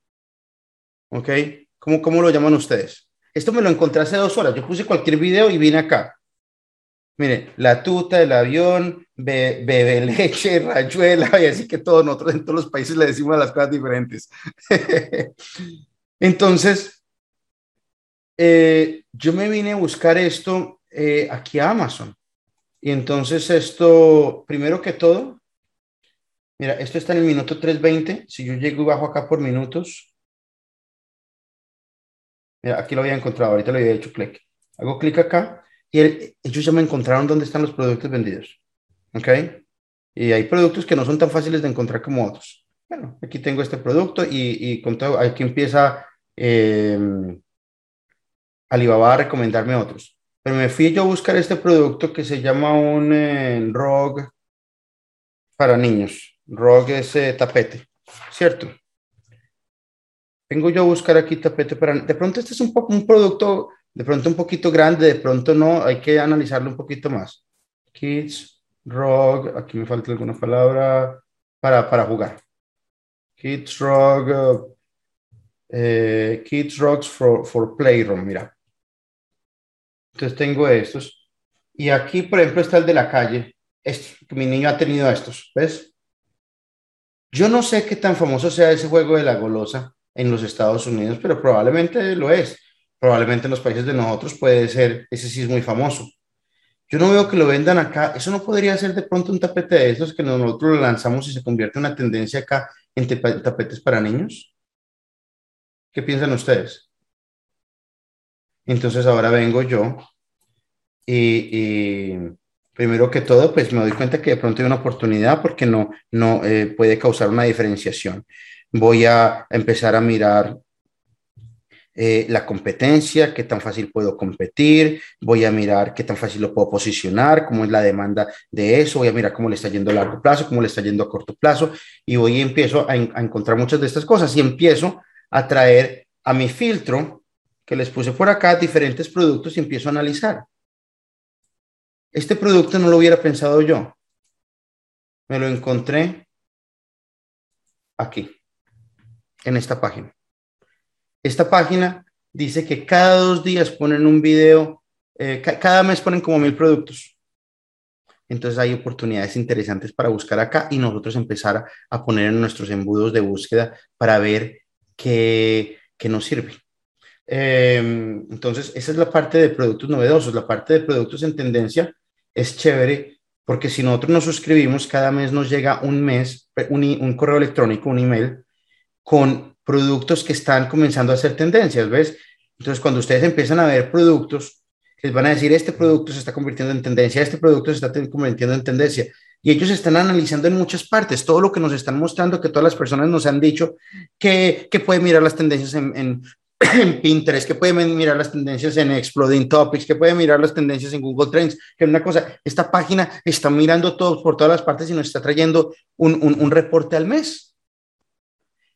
¿Ok? ¿Cómo, ¿Cómo lo llaman ustedes? Esto me lo encontré hace dos horas. Yo puse cualquier video y vine acá. Mire, la tuta, el avión, bebe leche, rayuela, y así que todos nosotros en todos los países le decimos las cosas diferentes. Entonces, eh, yo me vine a buscar esto eh, aquí a Amazon. Y entonces esto, primero que todo, mira, esto está en el minuto 320. Si yo llego y bajo acá por minutos, mira, aquí lo había encontrado, ahorita lo había hecho clic. Hago clic acá y ellos ya me encontraron dónde están los productos vendidos. ¿Ok? Y hay productos que no son tan fáciles de encontrar como otros. Bueno, aquí tengo este producto y, con todo, aquí empieza eh, Alibaba a recomendarme otros. Pero me fui yo a buscar este producto que se llama un eh, ROG para niños. ROG es eh, tapete, ¿cierto? Vengo yo a buscar aquí tapete para... De pronto este es un, un producto de pronto un poquito grande, de pronto no, hay que analizarlo un poquito más. Kids, Rock, aquí me falta alguna palabra para, para jugar. Kids Rock, eh, Kids Rocks for, for Playroom, mira. Entonces tengo estos. Y aquí, por ejemplo, está el de la calle. Este, mi niño ha tenido estos, ¿ves? Yo no sé qué tan famoso sea ese juego de la golosa en los Estados Unidos, pero probablemente lo es probablemente en los países de nosotros puede ser, ese sí es muy famoso. Yo no veo que lo vendan acá. Eso no podría ser de pronto un tapete de esos que nosotros lo lanzamos y se convierte en una tendencia acá en tapetes para niños. ¿Qué piensan ustedes? Entonces ahora vengo yo y, primero que todo, pues me doy cuenta que de pronto hay una oportunidad porque no, no eh, puede causar una diferenciación. Voy a empezar a mirar eh, la competencia, qué tan fácil puedo competir, voy a mirar qué tan fácil lo puedo posicionar, cómo es la demanda de eso, voy a mirar cómo le está yendo a largo plazo, cómo le está yendo a corto plazo, y voy y empiezo a, encontrar muchas de estas cosas y empiezo a traer a mi filtro que les puse por acá diferentes productos y empiezo a analizar. Este producto no lo hubiera pensado yo. Me lo encontré aquí, en esta página. Esta página dice que cada dos días ponen un video, eh, cada mes ponen como mil productos. Entonces hay oportunidades interesantes para buscar acá y nosotros empezar a, poner en nuestros embudos de búsqueda para ver qué, qué nos sirve. Em, entonces, esa es la parte de productos novedosos. La parte de productos en tendencia es chévere porque si nosotros nos suscribimos, cada mes nos llega un mes, un, un correo electrónico, un email con productos que están comenzando a hacer tendencias, ¿ves? Entonces, cuando ustedes empiezan a ver productos, les van a decir, este producto se está convirtiendo en tendencia, este producto se está convirtiendo en tendencia. y ellos están analizando en muchas partes todo lo que nos están mostrando, que todas las personas nos han dicho que, que pueden mirar las tendencias en, en, en, Pinterest, que pueden mirar las tendencias en Exploding Topics, que pueden mirar las tendencias en Google Trends, que una cosa, esta página está mirando todo por todas las partes y nos está trayendo un, un, un reporte al mes,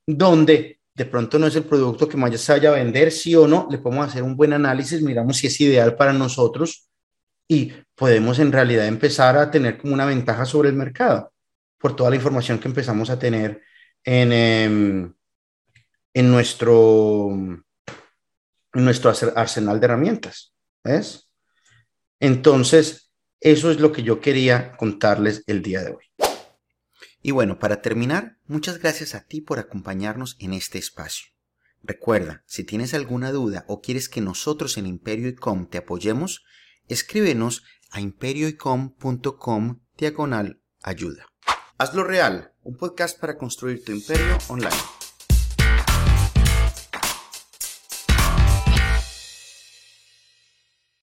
donde de pronto no es el producto que más se vaya a vender, sí o no, le podemos hacer un buen análisis, miramos si es ideal para nosotros y podemos en realidad empezar a tener como una ventaja sobre el mercado por toda la información que empezamos a tener en, eh, en, nuestro, nuestro arsenal de herramientas. ¿Ves? Entonces, eso es lo que yo quería contarles el día de hoy. Y bueno, para terminar, muchas gracias a ti por acompañarnos en este espacio. Recuerda, si tienes alguna duda o quieres que nosotros en Imperio ICOM te apoyemos, escríbenos a imperioicom.com diagonal ayuda. Hazlo real, un podcast para construir tu imperio online.